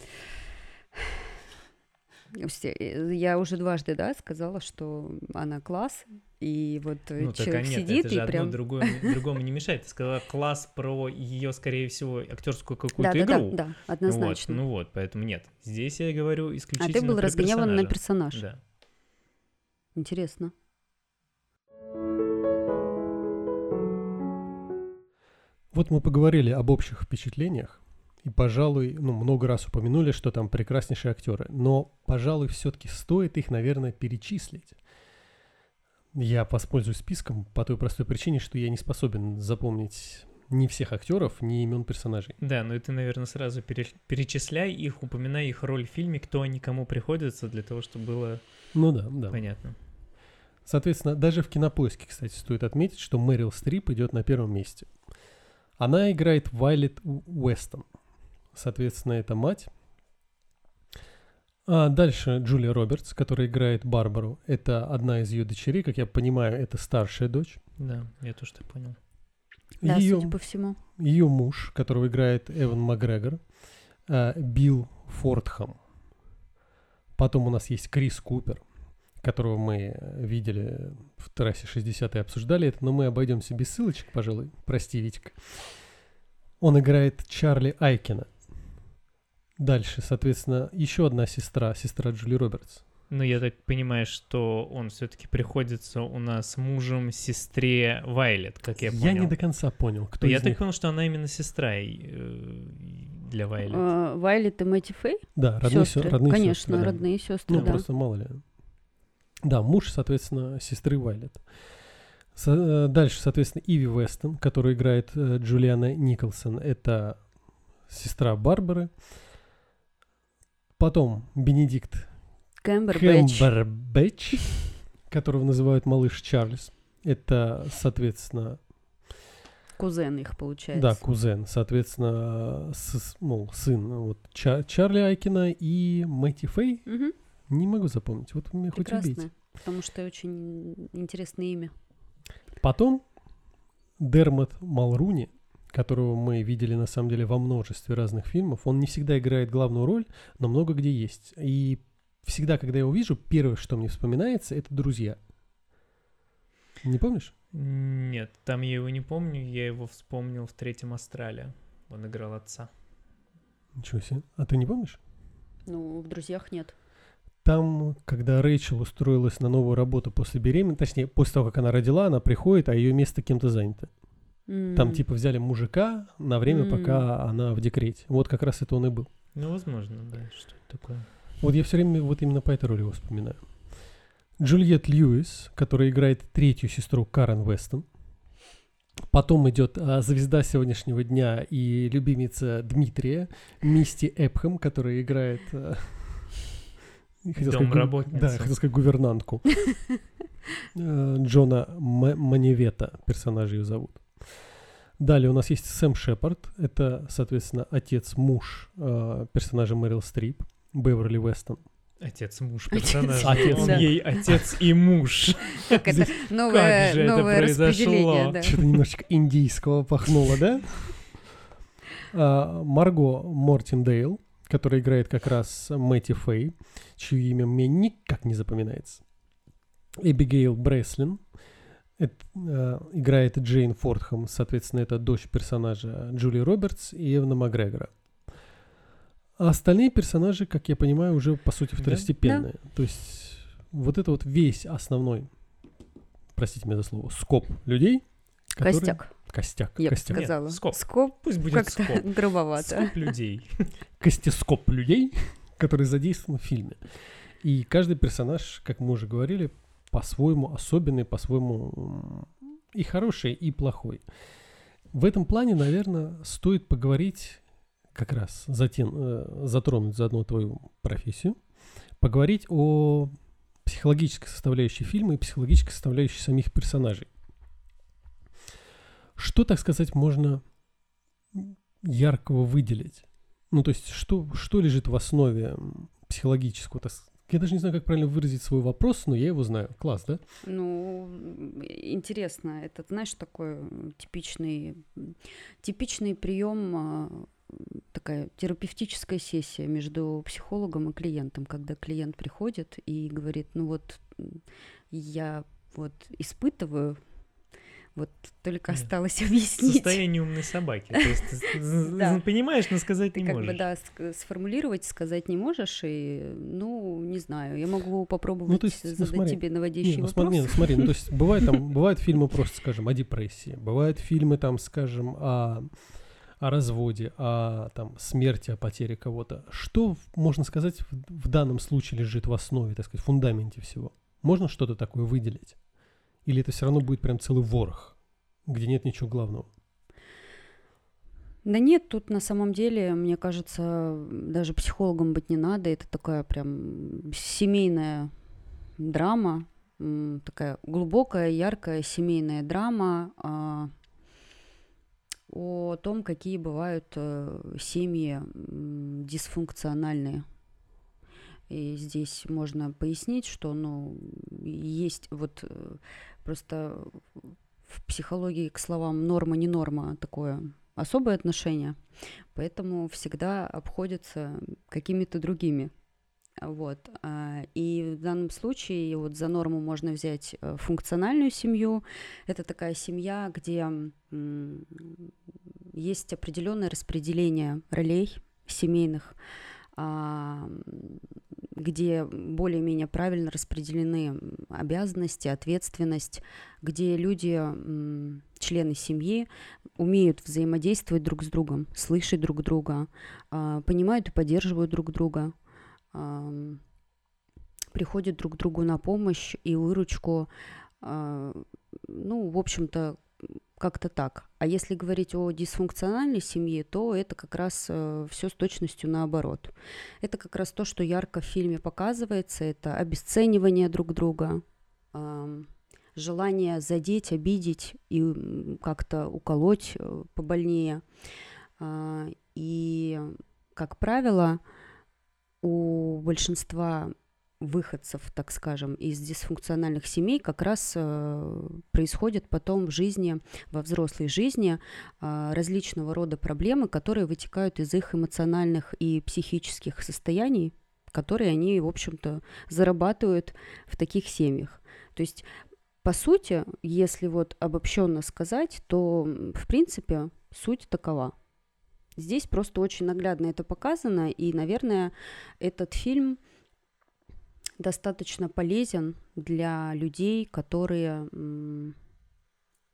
Speaker 3: Э, Я уже дважды, да, сказала, что она класс, и вот э,
Speaker 2: Ну, так а
Speaker 3: человек
Speaker 2: нет,
Speaker 3: сидит
Speaker 2: это же
Speaker 3: и
Speaker 2: одно
Speaker 3: прям...
Speaker 2: другое, другому не мешает. Ты сказала класс про ее, скорее всего, актерскую какую-то
Speaker 3: Да, да, да,
Speaker 2: игру.
Speaker 3: да,
Speaker 2: Ну вот,
Speaker 3: однозначно.
Speaker 2: ну вот, поэтому нет. Здесь я говорю
Speaker 3: а
Speaker 2: исключительно
Speaker 3: ты был
Speaker 2: про
Speaker 3: разгневан на
Speaker 2: персонажа.
Speaker 3: персонаж.
Speaker 2: Да.
Speaker 3: Интересно.
Speaker 1: Вот мы поговорили об общих впечатлениях, и, пожалуй, ну, много раз упомянули, что там прекраснейшие актеры, но, пожалуй, все-таки стоит их, наверное, перечислить. Я воспользуюсь списком по той простой причине, что я не способен запомнить ни всех актеров, ни имен персонажей.
Speaker 2: Да, ну и ты, наверное, сразу пере- перечисляй их, упоминай их роль в фильме, кто они кому приходятся, для того, чтобы было
Speaker 1: Ну да, да.
Speaker 2: понятно.
Speaker 1: Соответственно, даже в кинопоиске, кстати, стоит отметить, что Мэрил Стрип идет на первом месте. Она играет Вайлет Уэстон. Соответственно, это мать. А дальше Джулия Робертс, которая играет Барбару. Это одна из ее дочерей, как я понимаю, это старшая дочь.
Speaker 2: Да, я тоже так понял.
Speaker 3: Да,
Speaker 1: ее,
Speaker 3: судя по всему.
Speaker 1: ее муж, которого играет Эван Макгрегор, а, Билл Фортхам. Потом у нас есть Крис Купер, которого мы видели в трассе 60 и обсуждали это, но мы обойдемся без ссылочек, пожалуй. Прости, Витик. Он играет Чарли Айкина. Дальше, соответственно, еще одна сестра, сестра Джули Робертс.
Speaker 2: Ну, я так понимаю, что он все-таки приходится у нас мужем сестре Вайлет, как я понял.
Speaker 1: не до конца понял, кто
Speaker 2: я
Speaker 1: из
Speaker 2: так
Speaker 1: них.
Speaker 2: понял, что она именно сестра э, для Вайлет.
Speaker 3: А, Вайлет и Мэтти Фэй?
Speaker 1: Да, родные,
Speaker 3: Сёстры.
Speaker 1: сё- родные
Speaker 3: Конечно,
Speaker 1: сестры, да.
Speaker 3: родные сестры,
Speaker 1: Ну,
Speaker 3: да.
Speaker 1: просто мало ли. Да, муж, соответственно, сестры Вайлет. Со- э, дальше, соответственно, Иви Вестон, которая играет э, Джулиана Николсон. Это сестра Барбары. Потом Бенедикт
Speaker 3: Кэмбербэтч.
Speaker 1: Кэмбербэтч, которого называют малыш Чарльз. Это, соответственно,
Speaker 3: Кузен их, получается.
Speaker 1: да, кузен, соответственно, с- мол, сын вот, Ча- Чарли Айкина и Мэтти Фэй.
Speaker 3: Мгм.
Speaker 1: Не могу запомнить. Вот меня хоть убейте.
Speaker 3: Прекрасно. Потому что очень интересное имя.
Speaker 1: Потом Дермат Малруни, которого мы видели на самом деле во множестве разных фильмов, он не всегда играет главную роль, но много где есть. И всегда, когда я его вижу, первое, что мне вспоминается, это «Друзья». Не помнишь?
Speaker 2: Нет, там я его не помню, я его вспомнил в третьем Астрале. Он играл отца.
Speaker 1: Ничего себе. А ты не помнишь?
Speaker 3: Ну, в друзьях нет.
Speaker 1: Там, когда Рэйчел устроилась на новую работу после беременности, точнее, после того, как она родила, она приходит, а ее место кем-то занято. Там
Speaker 3: М.
Speaker 1: типа взяли мужика на время,
Speaker 3: М.
Speaker 1: пока она в декрете. Вот как раз это он и был.
Speaker 2: Ну, возможно, да, что это такое.
Speaker 1: Вот я все время вот именно по этой роли его вспоминаю. Джульет Льюис, которая играет третью сестру Карен Вестон. Потом идет а, звезда сегодняшнего дня и любимица Дмитрия, Мисти Эпхэм, которая играет... а, хотел сказать гу-
Speaker 2: Домработницу.
Speaker 1: Да, хотел сказать гувернантку. *laughs* Э, Джона Маневета, персонажа ее зовут. Далее у нас есть Сэм Шепард. Это, соответственно, отец-муж э, персонажа Мэрил Стрип, Беверли Вестон.
Speaker 2: Отец муж
Speaker 3: Отец.
Speaker 2: персонажа.
Speaker 1: Отец.
Speaker 2: Он
Speaker 3: Да.
Speaker 2: ей отец и муж. *laughs*
Speaker 3: Как это? Новое,
Speaker 2: же это
Speaker 3: новое распределение,
Speaker 2: произошло?
Speaker 3: да.
Speaker 1: Что-то немножечко индийского пахнуло, да? *laughs* А, Марго Мортиндейл, которая играет как раз Мэтти Фэй, чье имя мне никак не запоминается. Эбигейл Бреслин это, э, играет Джейн Фордхэм, соответственно, это дочь персонажа Джули Робертс и Эвана Макгрегора. А остальные персонажи, как я понимаю, уже по сути
Speaker 2: Да.
Speaker 1: второстепенные. То есть вот это вот весь основной, простите меня за слово, скоп людей. которые-
Speaker 3: Костяк,
Speaker 1: Костяк.
Speaker 3: я
Speaker 1: костяк.
Speaker 3: сказала.
Speaker 2: скоп.
Speaker 3: Скоп
Speaker 2: Пусть будет
Speaker 3: как-то
Speaker 2: скоп. *laughs*
Speaker 3: грубовато.
Speaker 2: Скоп людей. *laughs*
Speaker 1: Костескоп людей, *laughs* который задействован в фильме. И каждый персонаж, как мы уже говорили, по-своему особенный, по-своему и хороший, и плохой. В этом плане, наверное, стоит поговорить как раз затем, э, затронуть заодно твою профессию, поговорить о психологической составляющей фильма и психологической составляющей самих персонажей. Что, так сказать, можно яркого выделить? Ну, то есть, что, что лежит в основе психологического, Я даже не знаю, как правильно выразить свой вопрос, но я его знаю. Класс, да?
Speaker 3: Ну, интересно. Это, знаешь, такой типичный, типичный прием а, такая терапевтическая сессия между психологом и клиентом, когда клиент приходит и говорит, ну вот я вот испытываю вот только осталось *laughs* объяснить.
Speaker 2: Состояние умной собаки. То есть *laughs* понимаешь, но сказать не можешь.
Speaker 3: Как бы, да, сформулировать, сказать не можешь, и, ну, не знаю, я могу попробовать ну, задать тебе наводящий вопрос.
Speaker 1: Смотри, смотри, ну, то *laughs* есть бывает там, бывают фильмы просто, скажем, о депрессии, бывают фильмы там, скажем, о о разводе, о там, смерти, о потере кого-то. Что, можно сказать, в, в данном случае лежит в основе, так сказать, в фундаменте всего? Можно что-то такое выделить? Или это все равно будет прям целый ворох, где нет ничего главного?
Speaker 3: Да нет, тут на самом деле, мне кажется, даже психологом быть не надо. Это такая прям семейная драма, такая глубокая, яркая семейная драма а, о том, какие бывают э, семьи дисфункциональные. И здесь можно пояснить, что ну, есть вот э, Просто в психологии к словам норма, не норма такое особое отношение, поэтому всегда обходятся какими-то другими. Вот. А, и в данном случае вот за норму можно взять э, функциональную семью. Это такая семья, где есть определенное распределение ролей семейных, а, где более-менее правильно распределены обязанности, ответственность, где люди, члены семьи, умеют взаимодействовать друг с другом, слышать друг друга, а, понимают и поддерживают друг друга, приходят друг другу на помощь и выручку. А, ну, в общем-то, как-то так. А если говорить о дисфункциональной семье, то это как раз э, все с точностью наоборот. Это как раз то, что ярко в фильме показывается, это обесценивание друг друга, э, желание задеть, обидеть и как-то уколоть э, побольнее. Э, и, как правило, у большинства выходцев, так скажем, из дисфункциональных семей как раз э, происходят потом в жизни, во взрослой жизни э, различного рода проблемы, которые вытекают из их эмоциональных и психических состояний, которые они, в общем-то, зарабатывают в таких семьях. То есть, по сути, если вот обобщенно сказать, то, в принципе, суть такова. Здесь просто очень наглядно это показано, и, наверное, этот фильм – достаточно полезен для людей, которые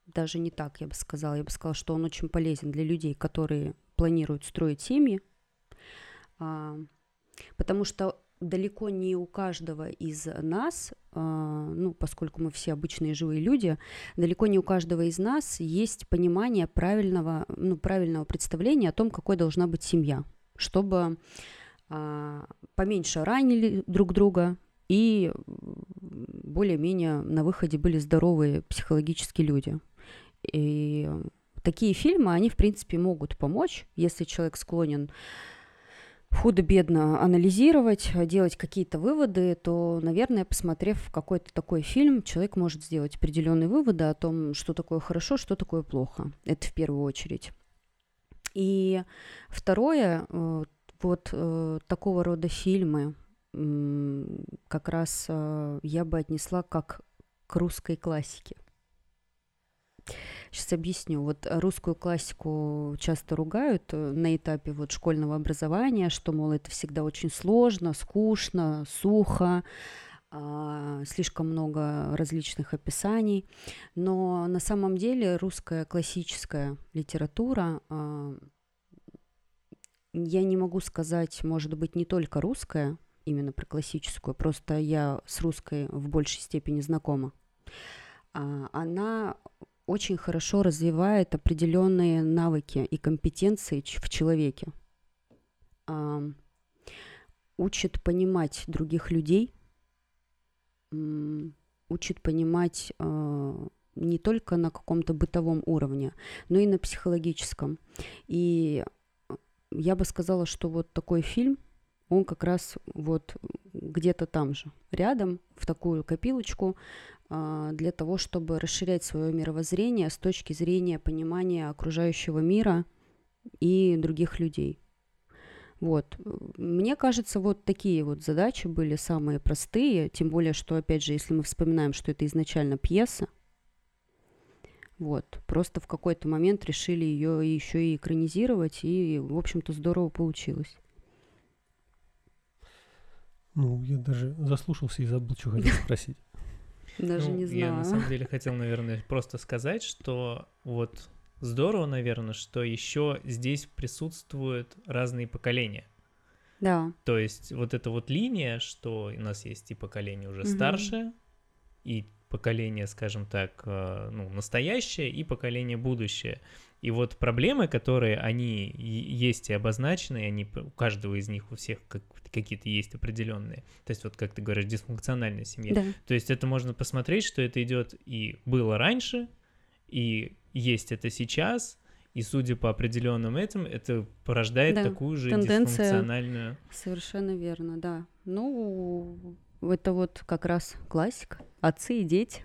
Speaker 3: даже не так, я бы сказала, я бы сказала, что он очень полезен для людей, которые планируют строить семьи, а, потому что далеко не у каждого из нас, а, ну, поскольку мы все обычные живые люди, далеко не у каждого из нас есть понимание правильного, ну, правильного представления о том, какой должна быть семья, чтобы а, поменьше ранили друг друга, и более-менее на выходе были здоровые психологические люди. И такие фильмы, они, в принципе, могут помочь, если человек склонен худо-бедно анализировать, делать какие-то выводы, то, наверное, посмотрев какой-то такой фильм, человек может сделать определенные выводы о том, что такое хорошо, что такое плохо. Это в первую очередь. И второе, э, вот э, такого рода фильмы, как раз э, я бы отнесла как к русской классике. Сейчас объясню. Вот русскую классику часто ругают э, на этапе вот школьного образования, что, мол, это всегда очень сложно, скучно, сухо, а, слишком много различных описаний. Но на самом деле русская классическая литература, а, я не могу сказать, может быть, не только русская, именно про классическую, просто я с русской в большей степени знакома. А, она очень хорошо развивает определенные навыки и компетенции в человеке. Учит понимать других людей, учит понимать а, не только на каком-то бытовом уровне, но и на психологическом. И я бы сказала, что вот такой фильм – он как раз вот где-то там же, рядом, в такую копилочку, а, для того, чтобы расширять свое мировоззрение с точки зрения понимания окружающего мира и других людей. Вот. Мне кажется, вот такие вот задачи были самые простые, тем более, что, опять же, если мы вспоминаем, что это изначально пьеса, вот, просто в какой-то момент решили ее еще и экранизировать, и, в общем-то, здорово получилось.
Speaker 1: Ну, я даже заслушался и забыл, что хотел *laughs* спросить.
Speaker 3: Даже
Speaker 2: Ну,
Speaker 3: не
Speaker 2: Я на
Speaker 3: знаю.
Speaker 2: самом деле хотел, наверное, просто сказать, что вот здорово, наверное, что еще здесь присутствуют разные поколения.
Speaker 3: Да,
Speaker 2: То есть вот эта вот линия, что у нас есть и поколение уже старшее, и поколение, скажем так, э, ну, настоящее, и поколение будущее. И вот проблемы, которые они есть и обозначены, они у каждого из них, у всех как- какие-то есть определенные. То есть вот как ты говоришь, дисфункциональная семья.
Speaker 3: да,
Speaker 2: То есть это можно посмотреть, что это идет и было раньше, и есть это сейчас, и судя по определенным этим, это порождает
Speaker 3: Да,
Speaker 2: такую же
Speaker 3: тенденция.
Speaker 2: дисфункциональную.
Speaker 3: совершенно верно, да. Ну, это вот как раз классика. Отцы и дети.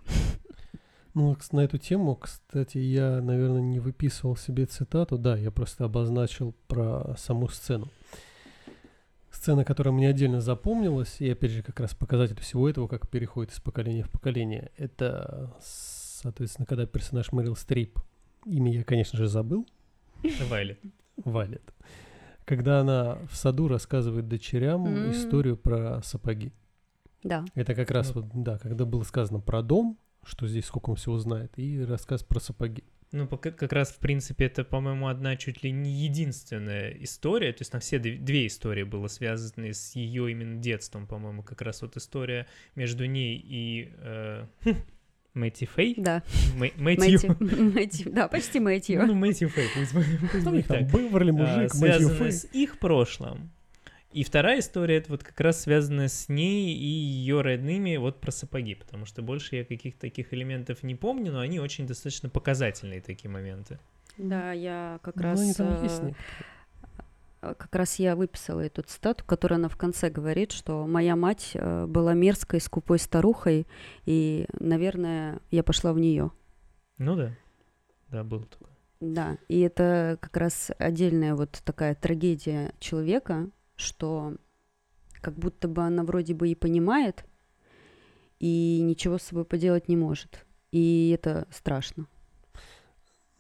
Speaker 1: Ну, на эту тему, кстати, я, наверное, не выписывал себе цитату. Да, я просто обозначил про саму сцену. Сцена, которая мне отдельно запомнилась, и опять же как раз показатель всего этого, как переходит из поколения в поколение, это, соответственно, когда персонаж Мэрил Стрип, имя я, конечно же, забыл,
Speaker 2: Вайлет.
Speaker 1: Валет, когда она в саду рассказывает дочерям историю про сапоги.
Speaker 3: Да,
Speaker 1: Это как раз
Speaker 2: Ну.
Speaker 1: вот, да, когда было сказано про дом, что здесь сколько он всего знает, и рассказ про сапоги.
Speaker 2: Ну, как раз, в принципе, это, по-моему, одна чуть ли не единственная история. То есть на все дв- две истории было связаны с ее именно детством, по-моему, как раз вот история между ней и э, *laughs* Мэтти Фэй.
Speaker 3: да.
Speaker 2: Мэ- Мэтью.
Speaker 3: Мэтью. *laughs* Мэтью. Да, почти Мэтью.
Speaker 2: Ну, Мэтью Фэй, пусть, *laughs* пусть
Speaker 1: Что у
Speaker 2: будет
Speaker 1: них там,
Speaker 2: так.
Speaker 1: Беверли,
Speaker 2: А,
Speaker 1: мужик, Мэтью
Speaker 2: связанная
Speaker 1: Фэй.
Speaker 2: с их прошлым. И вторая история, это вот как раз связанная с ней и ее родными вот про сапоги, потому что больше я каких-то таких элементов не помню, но они очень достаточно показательные такие моменты.
Speaker 3: Да, я как
Speaker 1: Ну,
Speaker 3: раз... э, э, как раз я выписала эту цитату, которая она в конце говорит, что моя мать э, была мерзкой, скупой старухой, и, наверное, я пошла в нее.
Speaker 2: Ну да, да, было такое.
Speaker 3: Да, и это как раз отдельная вот такая трагедия человека, что как будто бы она вроде бы и понимает, и ничего с собой поделать не может. И это страшно.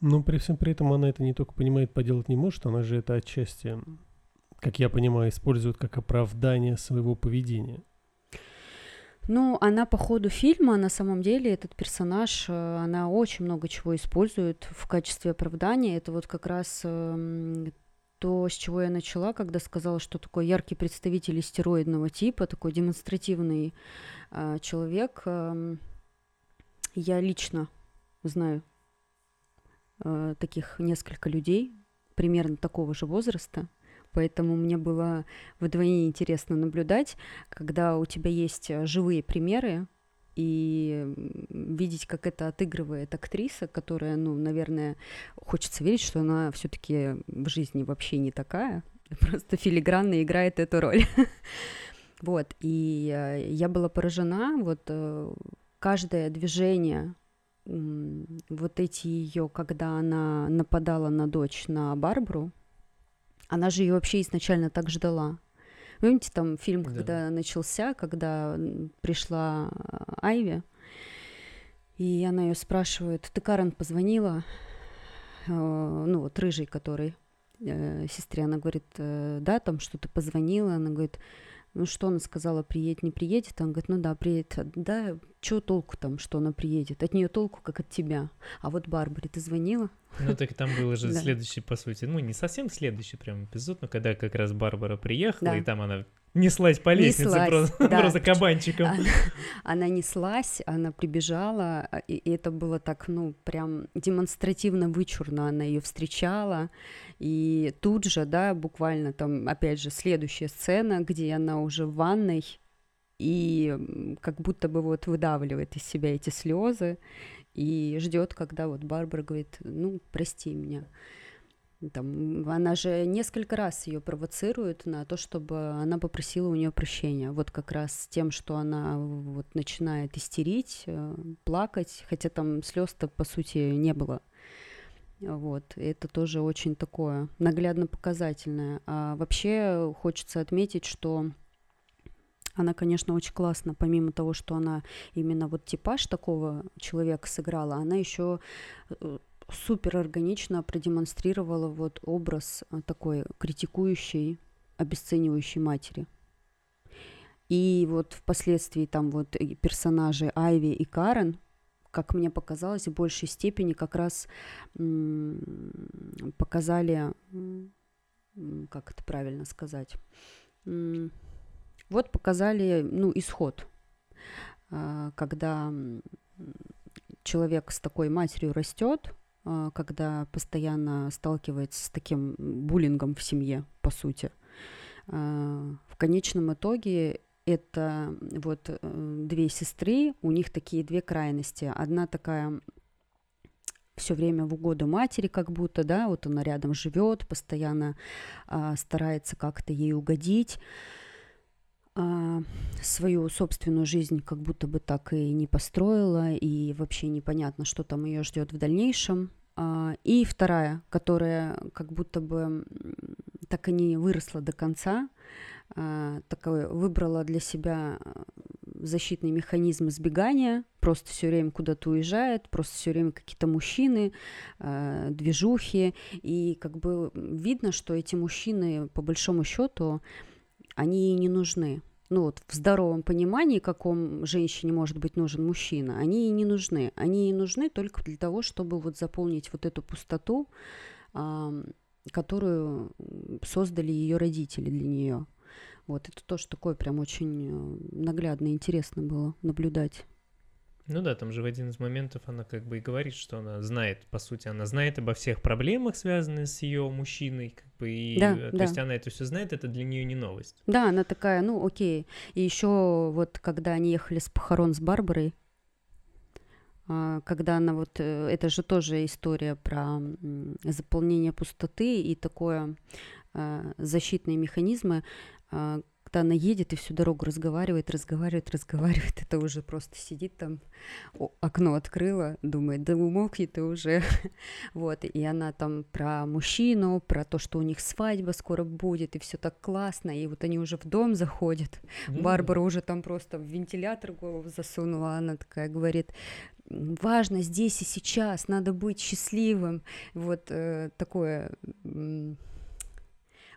Speaker 1: Но при всем при этом она это не только понимает, поделать не может, она же это отчасти, как я понимаю, использует как оправдание своего поведения.
Speaker 3: Ну, она по ходу фильма, на самом деле, этот персонаж, э, она очень много чего использует в качестве оправдания. Это вот как раз эм, то, с чего я начала, когда сказала, что такой яркий представитель истероидного типа, такой демонстративный э, человек. эм, я лично знаю э, таких несколько людей, примерно такого же возраста, поэтому мне было вдвойне интересно наблюдать, когда у тебя есть э, живые примеры, и видеть, как это отыгрывает актриса, которая, ну, наверное, хочется верить, что она все-таки в жизни вообще не такая, *laughs* просто филигранно играет эту роль. *laughs* Вот, и э, я была поражена, вот э, каждое движение, вот эти ее, когда она нападала на дочь, на Барбару, она же ее вообще изначально так ждала. Помните, там фильм,
Speaker 2: Да.
Speaker 3: когда начался, когда пришла а, Айви, и она ее спрашивает, ты Карен позвонила, Э, ну вот рыжий, который э, сестре, она говорит, «Э, да, там что-то позвонила, она говорит, ну что она сказала, приедет, не приедет, она говорит, ну да, приедет, да, чего толку там, что она приедет, от нее толку, как от тебя, а вот Барбаре ты звонила?
Speaker 2: Ну, так там было же *laughs* следующий, по сути, ну, не совсем следующий прям эпизод, но когда как раз Барбара приехала, и там она неслась по лестнице
Speaker 3: Неслась,
Speaker 2: просто, *laughs*
Speaker 3: да.
Speaker 2: просто кабанчиком.
Speaker 3: Она, она неслась, она прибежала, а, и, и это было так, ну, прям демонстративно вычурно. Она ее встречала, и тут же, да, буквально там, опять же, следующая сцена, где она уже в ванной и как будто бы вот выдавливает из себя эти слезы и ждет, когда вот Барбара говорит, ну, прости меня. Там, она же несколько раз ее провоцирует на то, чтобы она попросила у нее прощения. Вот как раз тем, что она вот начинает истерить, э, плакать, хотя там слез-то по сути не было. Вот, это тоже очень такое наглядно показательное. А вообще хочется отметить, что она, конечно, очень классно, помимо того, что она именно вот типаж такого человека сыграла, она еще э, супер органично продемонстрировала вот образ э, такой критикующей, обесценивающей матери. И вот впоследствии там вот персонажи Айви и Карен, как мне показалось, в большей степени как раз показали, как это правильно сказать, вот показали, ну, исход, а, когда человек с такой матерью растет, когда постоянно сталкивается с таким буллингом в семье, по сути. А, в конечном итоге это вот э, две сестры, у них такие две крайности. Одна такая все время в угоду матери, как будто, да, вот она рядом живет, постоянно а, старается как-то ей угодить. А, свою собственную жизнь как будто бы так и не построила, и вообще непонятно, что там ее ждет в дальнейшем. А, и вторая, которая как будто бы так и не выросла до конца, а, такой выбрала для себя защитный механизм избегания, просто все время куда-то уезжает, просто все время какие-то мужчины, э, движухи, и как бы видно, что эти мужчины по большому счету они ей не нужны. Ну вот в здоровом понимании, каком женщине может быть нужен мужчина, они ей не нужны. Они ей нужны только для того, чтобы вот заполнить вот эту пустоту, которую создали ее родители для нее. Вот это тоже такое прям очень э, наглядно интересно было наблюдать.
Speaker 2: Ну да, там же в один из моментов она как бы и говорит, что она знает, по сути, она знает обо всех проблемах, связанных с ее мужчиной, как бы, и,
Speaker 3: да,
Speaker 2: то
Speaker 3: да.
Speaker 2: есть она это все знает, это для нее не новость.
Speaker 3: Да, она такая, ну окей. И еще вот когда они ехали с похорон с Барбарой, а, когда она вот, э, это же тоже история про заполнение пустоты и такое а, защитные механизмы, когда она едет и всю дорогу разговаривает, разговаривает, разговаривает, это уже просто сидит там, окно открыла, думает, да умолкни ты уже. *laughs* вот, и она там про мужчину, про то, что у них свадьба скоро будет, и все так классно, и вот они уже в дом заходят, mm-hmm. Барбара уже там просто в вентилятор голову засунула, она такая говорит, важно здесь и сейчас, надо быть счастливым, вот э, такое э,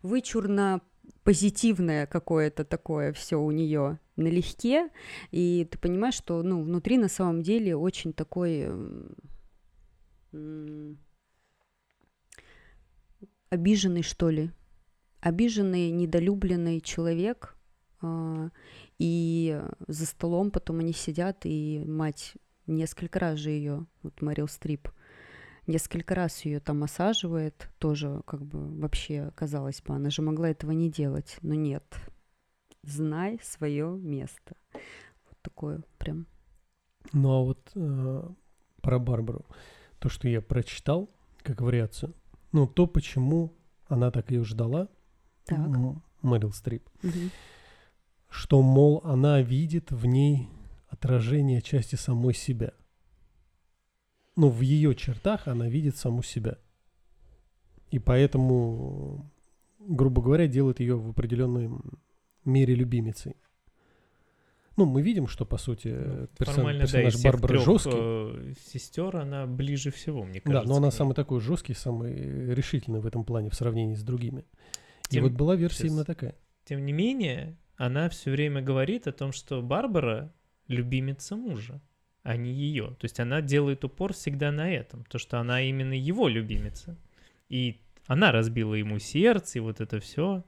Speaker 3: вычурно позитивное какое-то такое все у нее налегке, и ты понимаешь, что ну, внутри на самом деле очень такой обиженный, что ли, обиженный, недолюбленный человек, э, и за столом потом они сидят, и мать несколько раз же ее, вот Мэрил Стрип, несколько раз ее там осаживает, тоже как бы вообще, казалось бы, она же могла этого не делать, но нет. Знай свое место. Вот такое прям.
Speaker 1: Ну а вот э, про Барбару. То, что я прочитал, как вариацию, ну то, почему она так ее ждала,
Speaker 3: так.
Speaker 1: Мэрил Стрип,
Speaker 3: угу.
Speaker 1: что, мол, она видит в ней отражение части самой себя – ну, в ее чертах она видит саму себя. И поэтому, грубо говоря, делает ее в определенной мере любимицей. Ну, мы видим, что, по сути, ну, персон, персонаж да, Барбары жесткий.
Speaker 2: Э, сестер она ближе всего, мне кажется.
Speaker 1: Да, но она самый такой жесткий, самый решительный в этом плане в сравнении с другими. Тем, И вот была версия сейчас, именно такая.
Speaker 2: Тем не менее, она все время говорит о том, что Барбара любимица мужа а не ее. То есть она делает упор всегда на этом, то, что она именно его любимица. И она разбила ему сердце, и вот это все.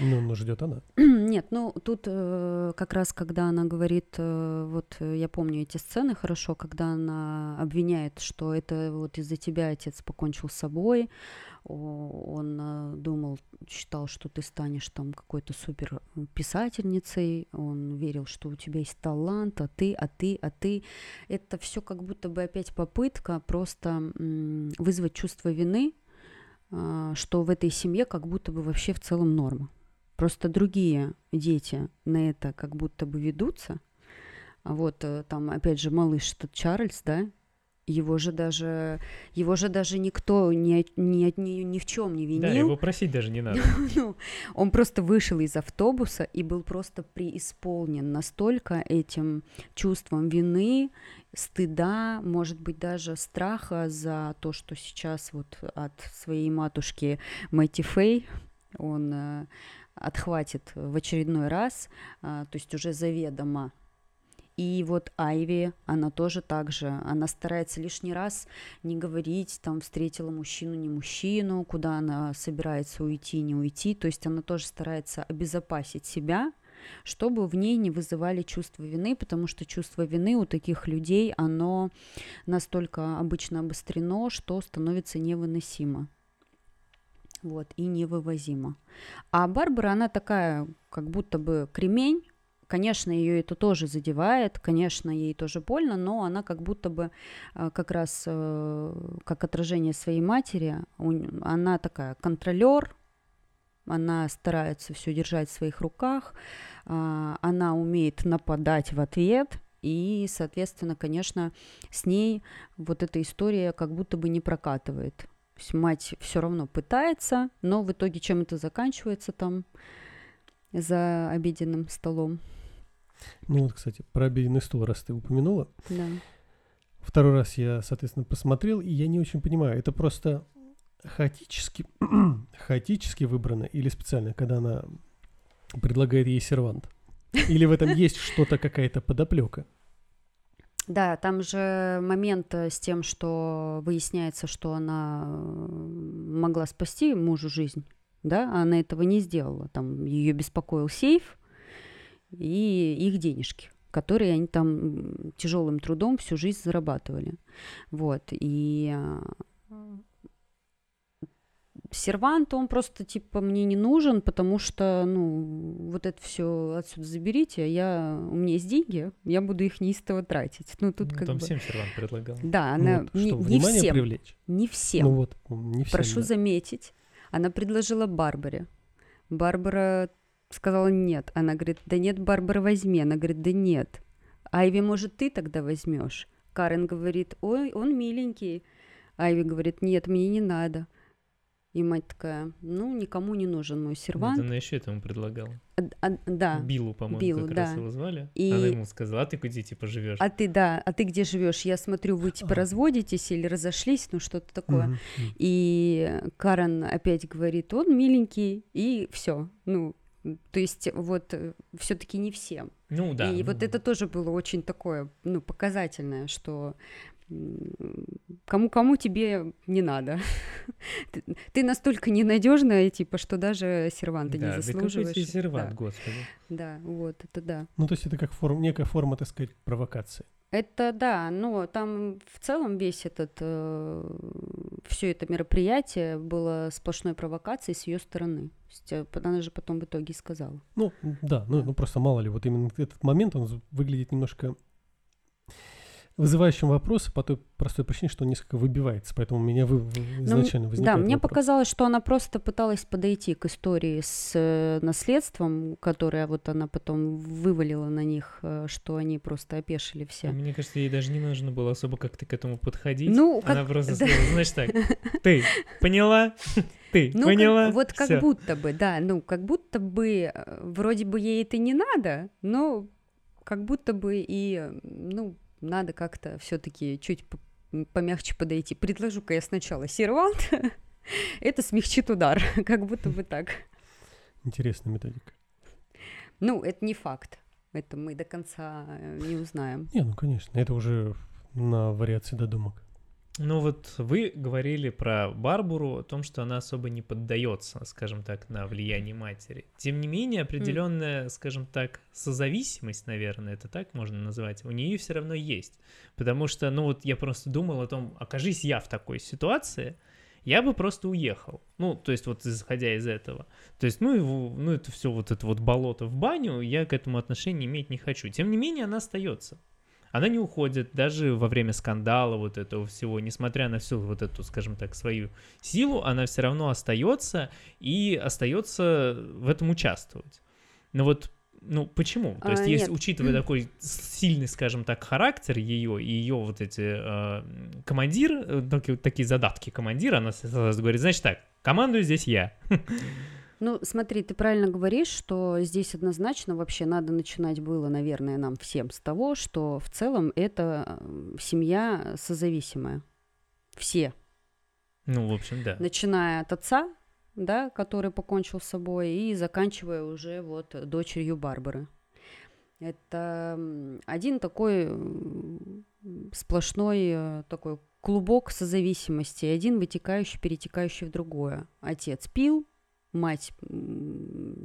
Speaker 1: Ну, ну ждет она. *clears throat*
Speaker 3: Нет, ну тут э, как раз, когда она говорит, э, вот э, я помню эти сцены хорошо, когда она обвиняет, что это вот из-за тебя отец покончил с собой, он э, думал, считал, что ты станешь там какой-то супер писательницей, он верил, что у тебя есть талант, а ты, а ты, а ты. Это все как будто бы опять попытка просто вызвать чувство вины а, что в этой семье как будто бы вообще в целом норма. Просто другие дети на это как будто бы ведутся. А вот э, там, опять же, малыш этот Чарльз, да, его же даже, его же даже никто ни, ни, ни, ни в чем не винил. Да,
Speaker 2: его просить даже не надо. *laughs*
Speaker 3: ну, он просто вышел из автобуса и был просто преисполнен настолько этим чувством вины, стыда, может быть, даже страха за то, что сейчас вот от своей матушки Мэтти Фэй он э, отхватит в очередной раз, э, то есть уже заведомо и вот Айви, она тоже так же, она старается лишний раз не говорить, там, встретила мужчину, не мужчину, куда она собирается уйти, не уйти, то есть она тоже старается обезопасить себя, чтобы в ней не вызывали чувство вины, потому что чувство вины у таких людей, оно настолько обычно обострено, что становится невыносимо. Вот, и невывозимо. А Барбара, она такая, как будто бы кремень, Конечно, ее это тоже задевает, конечно, ей тоже больно, но она как будто бы э, как раз э, как отражение своей матери, она такая контролер, она старается все держать в своих руках, а, она умеет нападать в ответ, и, соответственно, конечно, с ней вот эта история как будто бы не прокатывает. То есть мать все равно пытается, но в итоге чем это заканчивается там за обеденным столом?
Speaker 1: Ну вот, кстати, про обеденный стол, раз ты упомянула.
Speaker 3: Да.
Speaker 1: Второй раз я, соответственно, посмотрел, и я не очень понимаю, это просто хаотически, *clears throat* хаотически выбрано или специально, когда она предлагает ей сервант? Или в этом есть *laughs* что-то, какая-то подоплека?
Speaker 3: Да, там же момент э, с тем, что выясняется, что она э, могла спасти мужу жизнь, да, а она этого не сделала. Там ее беспокоил сейф, и их денежки которые они там тяжелым трудом всю жизнь зарабатывали. Вот. И а, сервант, он просто типа мне не нужен, потому что, ну, вот это все отсюда заберите, а я, у меня есть деньги, я буду их неистово тратить. Ну, тут ну, как
Speaker 2: там
Speaker 3: бы...
Speaker 2: всем сервант предлагал.
Speaker 3: Да, ну, она
Speaker 1: вот, не, что, не всем. Привлечь?
Speaker 3: Не всем.
Speaker 1: Ну вот, не всем,
Speaker 3: Прошу
Speaker 1: да.
Speaker 3: заметить, она предложила Барбаре. Барбара сказала нет. Она говорит, да нет, Барбара, возьми. Она говорит, да нет. Айви, может, ты тогда возьмешь? Карен говорит, ой, он миленький. Айви говорит, нет, мне не надо. И мать такая, ну, никому не нужен мой сервант.
Speaker 2: Нет, она еще этому предлагала.
Speaker 3: А, а, да.
Speaker 2: Биллу, по-моему,
Speaker 3: Биллу,
Speaker 2: как
Speaker 3: да.
Speaker 2: раз его звали.
Speaker 3: И...
Speaker 2: Она ему сказала, а ты где типа живешь?
Speaker 3: А ты, да, а ты где живешь? Я смотрю, вы типа разводитесь или разошлись, ну что-то такое.
Speaker 1: Мгм.
Speaker 3: И Карен опять говорит, он миленький, и все. Ну, то есть вот все-таки не всем.
Speaker 2: Ну да.
Speaker 3: И
Speaker 2: ну,
Speaker 3: вот это тоже было очень такое, ну, показательное, что кому-кому тебе не надо. ты, ты настолько ненадежная, типа, что даже серванта
Speaker 2: да,
Speaker 3: не заслуживаешь.
Speaker 2: Да, сервант,
Speaker 3: да.
Speaker 2: господи.
Speaker 3: Да, вот, это да.
Speaker 1: Ну, то есть это как форм, некая форма, так сказать, провокации.
Speaker 3: Это да, но там в целом весь этот э, все это мероприятие было сплошной провокацией с ее стороны. То есть, э, она же потом в итоге сказала.
Speaker 1: Ну, да, ну, ну просто мало ли, вот именно этот момент, он выглядит немножко вызывающим вопросы по той простой причине, что он несколько выбивается, поэтому у меня вы, изначально ну, возникает
Speaker 3: Да, мне
Speaker 1: вопрос.
Speaker 3: показалось, что она просто пыталась подойти к истории с э, наследством, которое вот она потом вывалила на них, э, что они просто опешили все.
Speaker 2: Мне кажется, ей даже не нужно было особо как-то к этому подходить.
Speaker 3: Ну,
Speaker 2: она
Speaker 3: как...
Speaker 2: просто
Speaker 3: да.
Speaker 2: сказала, знаешь так, ты поняла? *laughs* Ты
Speaker 3: ну,
Speaker 2: поняла?
Speaker 3: Как, вот как
Speaker 2: Всё.
Speaker 3: будто бы, да, ну, как будто бы, э, вроде бы ей это не надо, но как будто бы и, ну, надо как-то все-таки чуть помягче подойти. Предложу-ка я сначала сервант, *laughs* это смягчит удар, *laughs* как будто бы так.
Speaker 1: Интересная методика.
Speaker 3: Ну, это не факт. Это мы до конца не узнаем.
Speaker 1: Не, ну конечно, это уже на вариации додумок.
Speaker 2: Ну вот вы говорили про Барбару, о том, что она особо не поддается, скажем так, на влияние матери. Тем не менее, определенная, mm. скажем так, созависимость, наверное, это так можно назвать, у нее все равно есть. Потому что, ну вот я просто думал о том, окажись я в такой ситуации, я бы просто уехал. Ну, то есть вот исходя из этого. То есть, ну, его, ну это все вот это вот болото в баню, я к этому отношения иметь не хочу. Тем не менее, она остается. Она не уходит даже во время скандала вот этого всего, несмотря на всю вот эту, скажем так, свою силу, она все равно остается и остается в этом участвовать. Но вот ну, почему? То есть,
Speaker 3: А,
Speaker 2: если,
Speaker 3: нет.
Speaker 2: учитывая *clears throat* такой сильный, скажем так, характер ее и ее вот эти э, командир, э, такие, такие задатки командира, она говорит, значит так, командую здесь я. *laughs*
Speaker 3: Ну, смотри, ты правильно говоришь, что здесь однозначно вообще надо начинать было, наверное, нам всем с того, что в целом это семья созависимая. Все.
Speaker 2: Ну, в общем, да.
Speaker 3: Начиная от отца, да, который покончил с собой, и заканчивая уже вот дочерью Барбары. Это один такой сплошной э, такой клубок созависимости, один вытекающий, перетекающий в другое. Отец пил, мать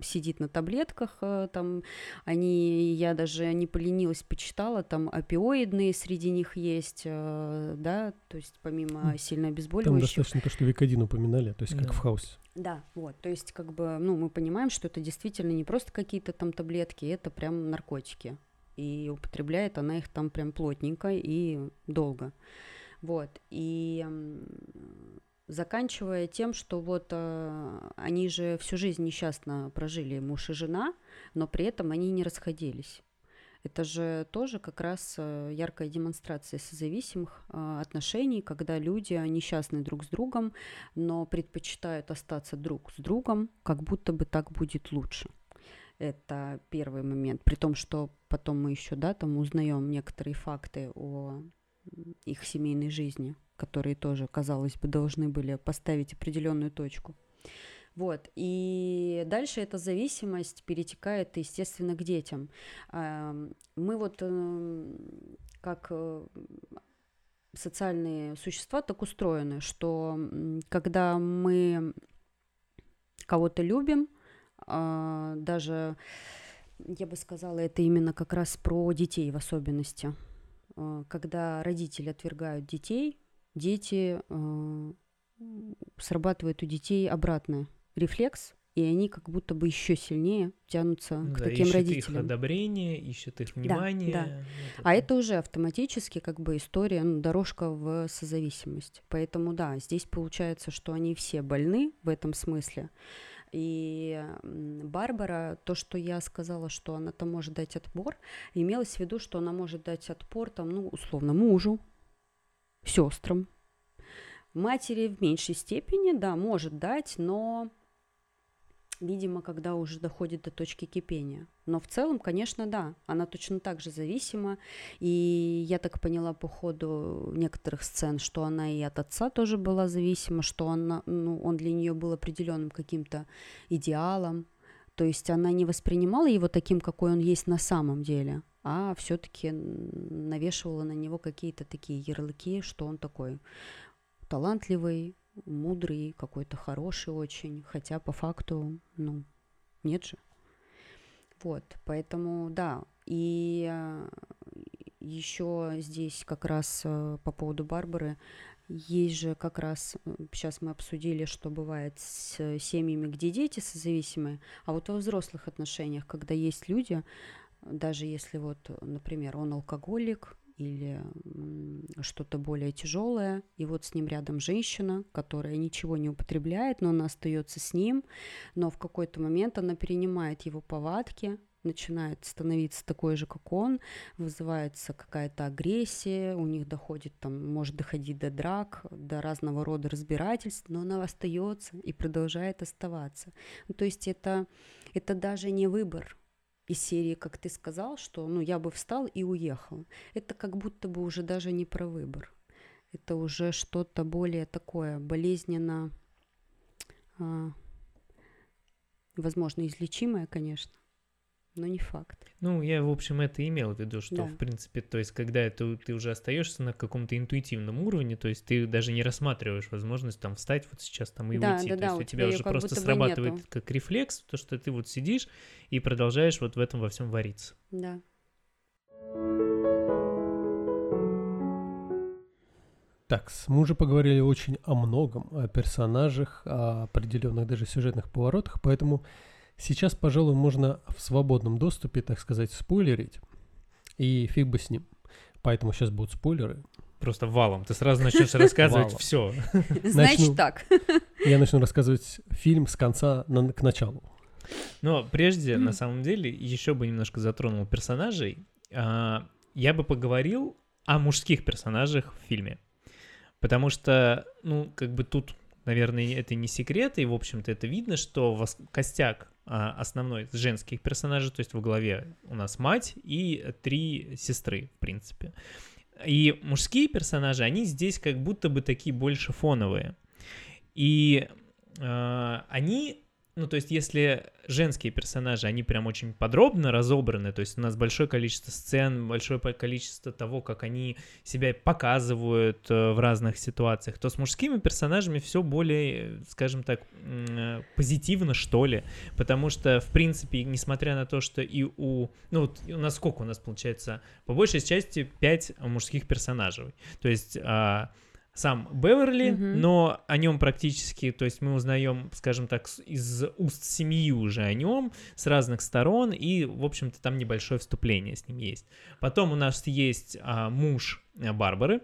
Speaker 3: сидит на таблетках, э, там они, я даже не поленилась, почитала, там опиоидные среди них есть, э, да, то есть помимо сильно
Speaker 1: Там
Speaker 3: обезболивающих.
Speaker 1: достаточно то, что Викодин упоминали, то есть как
Speaker 2: Да.
Speaker 1: в хаосе.
Speaker 3: Да, вот, то есть как бы, ну, мы понимаем, что это действительно не просто какие-то там таблетки, это прям наркотики. И употребляет она их там прям плотненько и долго. Вот, и заканчивая тем, что вот э, они же всю жизнь несчастно прожили, муж и жена, но при этом они не расходились. Это же тоже как раз э, яркая демонстрация созависимых э, отношений, когда люди несчастны друг с другом, но предпочитают остаться друг с другом, как будто бы так будет лучше. Это первый момент. При том, что потом мы еще, да, там узнаем некоторые факты о их семейной жизни, которые тоже, казалось бы, должны были поставить определенную точку. Вот. И дальше эта зависимость перетекает, естественно, к детям. Ам, Мы вот эм, как э, социальные существа так устроены, что когда мы кого-то любим, а, даже, я бы сказала, это именно как раз про детей в особенности. А, Когда родители отвергают детей, дети, а, срабатывает у детей обратное рефлекс, и они как будто бы еще сильнее тянутся к
Speaker 2: Да,
Speaker 3: таким
Speaker 2: ищет их
Speaker 3: родителям.
Speaker 2: одобрение, ищет их внимание.
Speaker 3: да.
Speaker 2: вот
Speaker 3: А это уже автоматически как бы история, ну, дорожка в созависимость. Поэтому да, здесь получается, что они все больны в этом смысле. И Барбара, то, что я сказала, что она там может дать отпор, имелось в виду, что она может дать отпор там, ну, условно, мужу, сестрам. Матери в меньшей степени, да, может дать, но видимо, когда уже доходит до точки кипения. Но в целом, конечно, да, она точно так же зависима. И я так поняла по ходу некоторых сцен, что она и от отца тоже была зависима, что она, ну, он для нее был определенным каким-то идеалом. То есть она не воспринимала его таким, какой он есть на самом деле, а все-таки навешивала на него какие-то такие ярлыки, что он такой талантливый, мудрый, какой-то хороший очень, хотя по факту, ну, нет же. Вот, поэтому, да, и еще здесь как раз э, по поводу Барбары, есть же как раз, сейчас мы обсудили, что бывает с семьями, где дети созависимые, а вот во взрослых отношениях, когда есть люди, даже если вот, например, он алкоголик, или что-то более тяжелое, и вот с ним рядом женщина, которая ничего не употребляет, но она остается с ним, но в какой-то момент она перенимает его повадки, начинает становиться такой же, как он, вызывается какая-то агрессия, у них доходит там, может доходить до драк, до разного рода разбирательств, но она остается и продолжает оставаться. Ну, то есть это, это даже не выбор, из серии, как ты сказал, что ну, я бы встал и уехал. Это как будто бы уже даже не про выбор. Это уже что-то более такое, болезненно, а, возможно, излечимое, конечно, но не факт.
Speaker 2: Ну, я, в общем, это имел в виду, что,
Speaker 3: Да.
Speaker 2: в принципе, то есть, когда это, ты уже остаешься на каком-то интуитивном уровне, то есть ты даже не рассматриваешь возможность там встать вот сейчас там и
Speaker 3: Да,
Speaker 2: уйти.
Speaker 3: да,
Speaker 2: то
Speaker 3: да,
Speaker 2: есть
Speaker 3: у
Speaker 2: у
Speaker 3: тебя
Speaker 2: тебя уже просто срабатывает
Speaker 3: нету.
Speaker 2: как рефлекс, то, что ты вот сидишь и продолжаешь вот в этом во всем вариться.
Speaker 3: Да.
Speaker 1: Так, мы уже поговорили очень о многом, о персонажах, о определенных даже сюжетных поворотах, поэтому сейчас, пожалуй, можно в свободном доступе, так сказать, спойлерить, и фиг бы с ним. Поэтому сейчас будут спойлеры.
Speaker 2: Просто валом. Ты сразу начнешь *laughs* рассказывать все.
Speaker 3: Значит так. *laughs*
Speaker 1: Я начну рассказывать фильм с конца к началу.
Speaker 2: Но прежде, на самом деле, еще бы немножко затронул персонажей. А, Я бы поговорил о мужских персонажах в фильме. Потому что, ну, как бы тут, наверное, это не секрет, и, в общем-то, это видно, что костяк а, основной женских персонажей, то есть во главе у нас мать и три сестры, в принципе. И мужские персонажи, они здесь как будто бы такие больше фоновые. И э, они, ну, то есть, если женские персонажи, они прям очень подробно разобраны, то есть у нас большое количество сцен, большое количество того, как они себя показывают э, в разных ситуациях, то с мужскими персонажами все более, скажем так, э, позитивно, что ли, потому что, в принципе, несмотря на то, что и у, ну, вот у нас сколько у нас получается, по большей части 5 мужских персонажей, то есть... сам Беверли,
Speaker 3: Мгм.
Speaker 2: но о нем практически, то есть мы узнаем, скажем так, из уст семьи уже о нем с разных сторон, и, в общем-то, там небольшое вступление с ним есть. Потом у нас есть а, муж а, Барбары,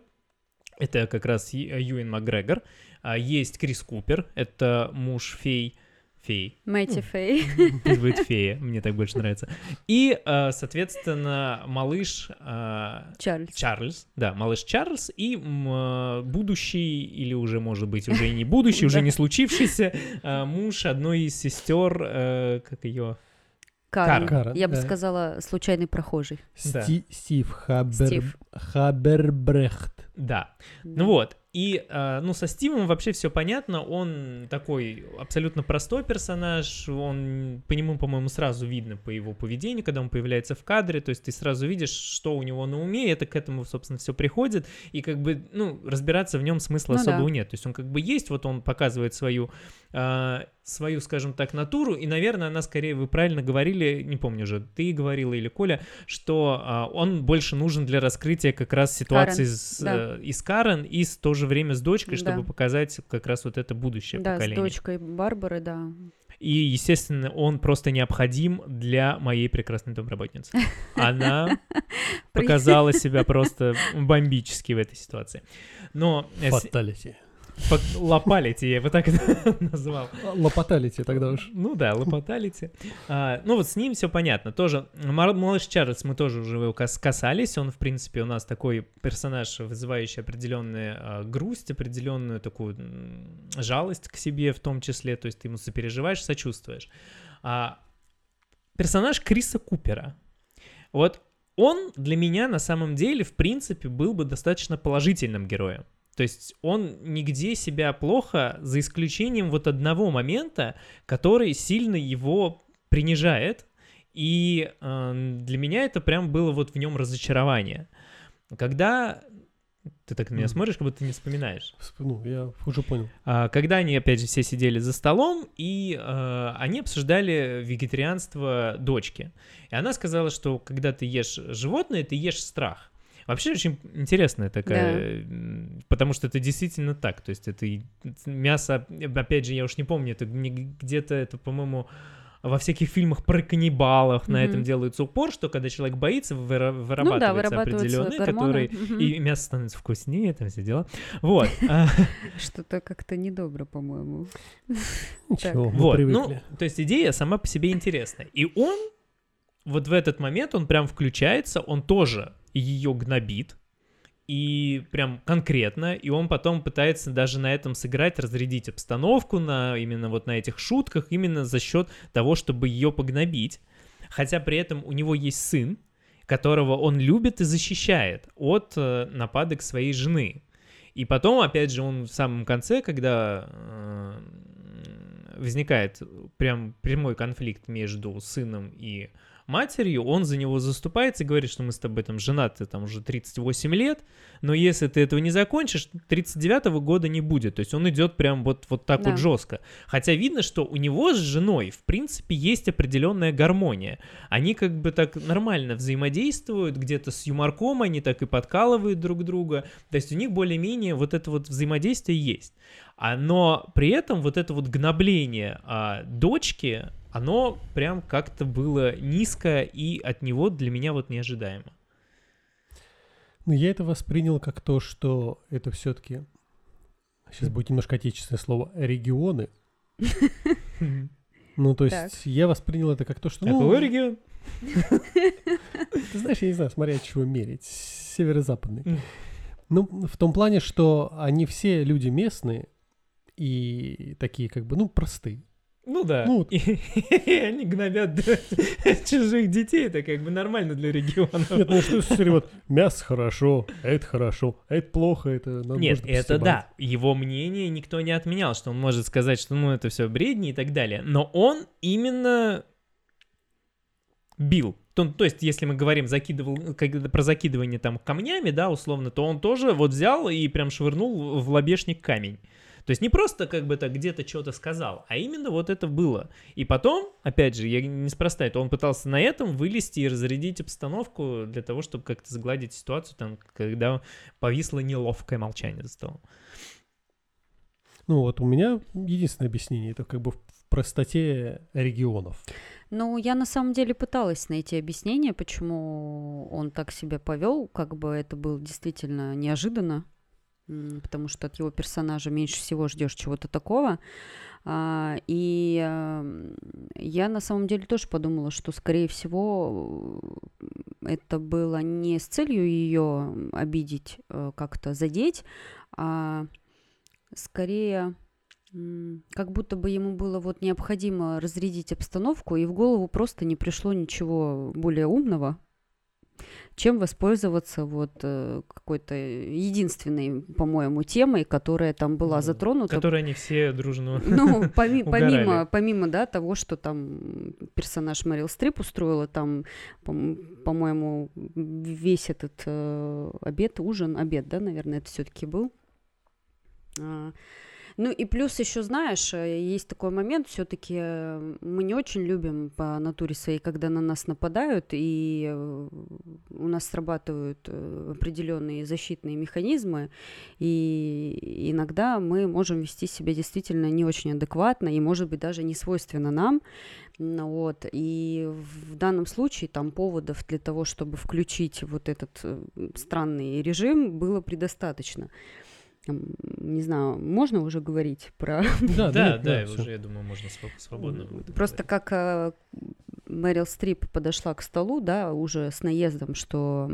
Speaker 2: это как раз Ю- Юэн Макгрегор, А, есть Крис Купер, это муж фей, фей,
Speaker 3: Мэтти Фэй.
Speaker 2: пусть будет фея, мне так больше нравится. И, а, соответственно, малыш а,
Speaker 3: Чарльз.
Speaker 2: Чарльз, да, малыш Чарльз и э, будущий, или уже, может быть, уже и не будущий, уже
Speaker 3: Да.
Speaker 2: не случившийся, э, муж одной из сестер, э, как ее...
Speaker 3: Карен.
Speaker 1: Карен,
Speaker 3: Я бы
Speaker 1: да.
Speaker 3: сказала, случайный прохожий.
Speaker 2: Да.
Speaker 1: Сти- Стив Хабер...
Speaker 3: Стив.
Speaker 1: Хабербрехт.
Speaker 2: Да, ну вот, и, э, ну, со Стивом вообще все понятно, он такой абсолютно простой персонаж, он, по нему, по-моему, сразу видно по его поведению, когда он появляется в кадре, то есть ты сразу видишь, что у него на уме, и это к этому, собственно, все приходит, и как бы, ну, разбираться в нем смысла
Speaker 3: Ну да.
Speaker 2: особого нет, то есть он как бы есть, вот он показывает свою, э, свою, скажем так, натуру, и, наверное, она скорее, вы правильно говорили, не помню уже, ты говорила или Коля, что а, он больше нужен для раскрытия как раз ситуации
Speaker 3: Карен,
Speaker 2: с,
Speaker 3: да.
Speaker 2: э, и с Карен, и в то же время с дочкой, чтобы
Speaker 3: Да.
Speaker 2: показать как раз вот это будущее
Speaker 3: Да, с
Speaker 2: поколение.
Speaker 3: дочкой Барбары, да.
Speaker 2: И, естественно, он просто необходим для моей прекрасной домработницы. *laughs* Она показала себя просто бомбически в этой ситуации. Но э, с-
Speaker 1: Фаталити.
Speaker 2: Лопалити, я его так *laughs* это назвал.
Speaker 1: Лопаталити тогда уж.
Speaker 2: Ну да, лопаталити. А, ну вот с ним все понятно. Тоже малыш Чарльз, мы тоже уже его кас- касались. Он, в принципе, у нас такой персонаж, вызывающий определенную а, грусть, определенную такую жалость к себе в том числе. То есть ты ему сопереживаешь, сочувствуешь. А, персонаж Криса Купера. Вот он для меня на самом деле, в принципе, был бы достаточно положительным героем. То есть он нигде себя плохо, за исключением вот одного момента, который сильно его принижает. И э, для меня это прям было вот в нем разочарование. Когда... Ты так на меня
Speaker 1: Мгм.
Speaker 2: смотришь, как будто ты не вспоминаешь.
Speaker 1: Всп- Ну, я уже понял.
Speaker 2: А, Когда они, опять же, все сидели за столом, и э, они обсуждали вегетарианство дочки. И она сказала, что когда ты ешь животное, ты ешь страх. Вообще очень интересная такая, м, потому что это действительно так. То есть это мясо, опять же, я уж не помню, это где-то это, по-моему, во всяких фильмах про каннибалов на
Speaker 3: Мгм.
Speaker 2: этом делается упор, что когда человек боится, выра- вырабатывается,
Speaker 3: Ну да, вырабатываются
Speaker 2: определенный,
Speaker 3: гормоны.
Speaker 2: который
Speaker 3: Мгм.
Speaker 2: и мясо становится вкуснее, там все дела. Вот. *laughs* А,
Speaker 3: Что-то как-то недобро, по-моему.
Speaker 1: Ничего, мы
Speaker 2: Вот,
Speaker 1: привыкли.
Speaker 2: ну, то есть идея сама по себе интересная. И он вот в этот момент, он прям включается, он тоже ее гнобит, и прям конкретно, и он потом пытается даже на этом сыграть, разрядить обстановку на именно вот на этих шутках, именно за счет того, чтобы ее погнобить. Хотя при этом у него есть сын, которого он любит и защищает от э, нападок своей жены. И потом, опять же, он в самом конце, когда э, возникает прям прямой конфликт между сыном и матерью, он за него заступается и говорит, что мы с тобой там женаты там уже 38 лет, но если ты этого не закончишь, 39-го года не будет. То есть он идет прям вот, вот так
Speaker 3: Да.
Speaker 2: вот жестко. Хотя видно, что у него с женой, в принципе, есть определенная гармония. Они как бы так нормально взаимодействуют, где-то с юморком они так и подкалывают друг друга. То есть у них более-менее вот это вот взаимодействие есть. А, но при этом вот это вот гнобление а, дочки, оно прям как-то было низко и от него для меня вот неожидаемо.
Speaker 1: Но я это воспринял как то, что это все-таки, сейчас будет немножко отечественное слово, регионы. Ну, то есть я воспринял это как то, что... ну,
Speaker 2: Какой регион?
Speaker 1: Ты знаешь, я не знаю, смотря от чего мерить. Северо-западный. Ну, в том плане, что они все люди местные и такие как бы, ну, простые.
Speaker 2: Ну да.
Speaker 1: Ну, вот.
Speaker 2: И, *laughs* и они гнобят *laughs* чужих детей, это как бы нормально для регионов.
Speaker 1: Нет, ну что, смотри, вот мясо хорошо, а это хорошо, а это плохо, это надо
Speaker 2: Нет, это да. Его мнение никто не отменял, что он может сказать, что ну это все бредни и так далее. Но он именно бил. То, то есть, если мы говорим закидывал, когда про закидывание там камнями, да, условно, то он тоже вот взял и прям швырнул в лобешник камень. То есть не просто как бы так где-то что-то сказал, а именно вот это было. И потом, опять же, я неспроста это, он пытался на этом вылезти и разрядить обстановку для того, чтобы как-то сгладить ситуацию, там, когда повисло неловкое молчание за столом.
Speaker 1: Ну вот у меня единственное объяснение, это как бы в простоте регионов.
Speaker 3: Ну, я на самом деле пыталась найти объяснение, почему он так себя повел, как бы это было действительно неожиданно, потому что от его персонажа меньше всего ждешь чего-то такого. А, И я на самом деле тоже подумала, что, скорее всего, э, это было не с целью ее обидеть, э, как-то задеть, а скорее как будто бы ему было вот необходимо разрядить обстановку, и в голову просто не пришло ничего более умного, чем воспользоваться вот э, какой-то единственной, по-моему, темой, которая там была
Speaker 2: Ну,
Speaker 3: затронута.
Speaker 2: Которые они все дружно... *laughs*
Speaker 3: Ну, поми- *laughs* помимо, помимо, да, того, что там персонаж Мэрил Стрип устроила, там, пом- по-моему, весь этот э, обед, ужин, обед, да, наверное, это все-таки был. Ну и плюс еще, знаешь, э, есть такой момент, все-таки мы не очень любим по натуре своей, когда на нас нападают, и э, у нас срабатывают э, определенные защитные механизмы, и иногда мы можем вести себя действительно не очень адекватно, и, может быть, даже не свойственно нам. Вот. И в данном случае там поводов для того, чтобы включить вот этот э, странный режим, было предостаточно. Не знаю, можно уже говорить про...
Speaker 1: Да, *laughs*
Speaker 2: Да, да, уже, я думаю, можно своб- свободно будет
Speaker 3: Просто как э, Мэрил Стрип подошла к столу, да, уже с наездом, что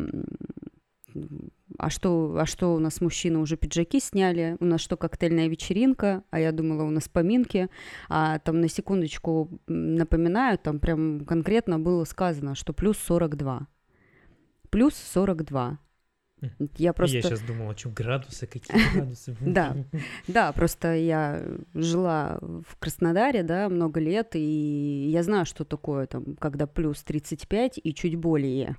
Speaker 3: а что, а что у нас мужчины уже пиджаки сняли, у нас что, коктейльная вечеринка, а я думала, у нас поминки, а там на секундочку напоминаю, там прям конкретно было сказано, что плюс 42. Плюс 42. Я просто...
Speaker 2: Я сейчас думал, о чем градусы, какие *laughs* градусы. *laughs*
Speaker 3: Да. Да, просто я жила в Краснодаре, да, много лет, и я знаю, что такое там, когда плюс 35 и чуть более.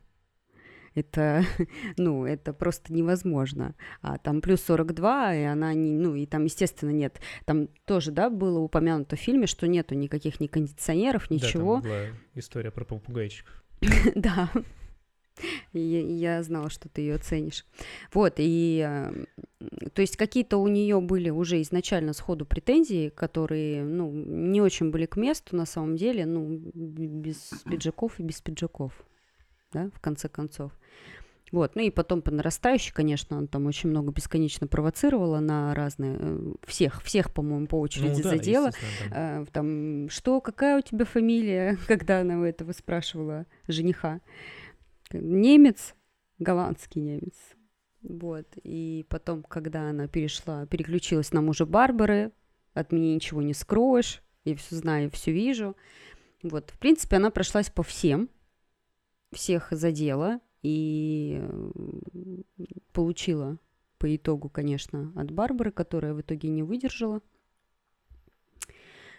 Speaker 3: Это, *laughs* ну, это просто невозможно. А там плюс 42, и она не, ну, и там, естественно, нет. Там тоже, да, было упомянуто в фильме, что нету никаких ни кондиционеров,
Speaker 2: Да, там
Speaker 3: ничего.
Speaker 2: была история про попугайчиков.
Speaker 3: Да. И Я, знала, что ты ее ценишь. Вот, и э, то есть какие-то у нее были уже изначально сходу претензии, которые, ну, не очень были к месту на самом деле, ну, без пиджаков и без пиджаков, да, в конце концов. Вот, ну и потом по нарастающей, конечно, он там очень много бесконечно провоцировала на разные, э, всех, всех, по-моему, по очереди
Speaker 2: Ну да,
Speaker 3: задела.
Speaker 2: там.
Speaker 3: Э, там, что, какая у тебя фамилия, *laughs* когда она у этого спрашивала жениха. Немец, голландский немец. Вот. И потом, когда она перешла, переключилась на мужа Барбары, от меня ничего не скроешь, я все знаю, все вижу. Вот. В принципе, она прошлась по всем, всех задела и получила по итогу, конечно, от Барбары, которая в итоге не выдержала.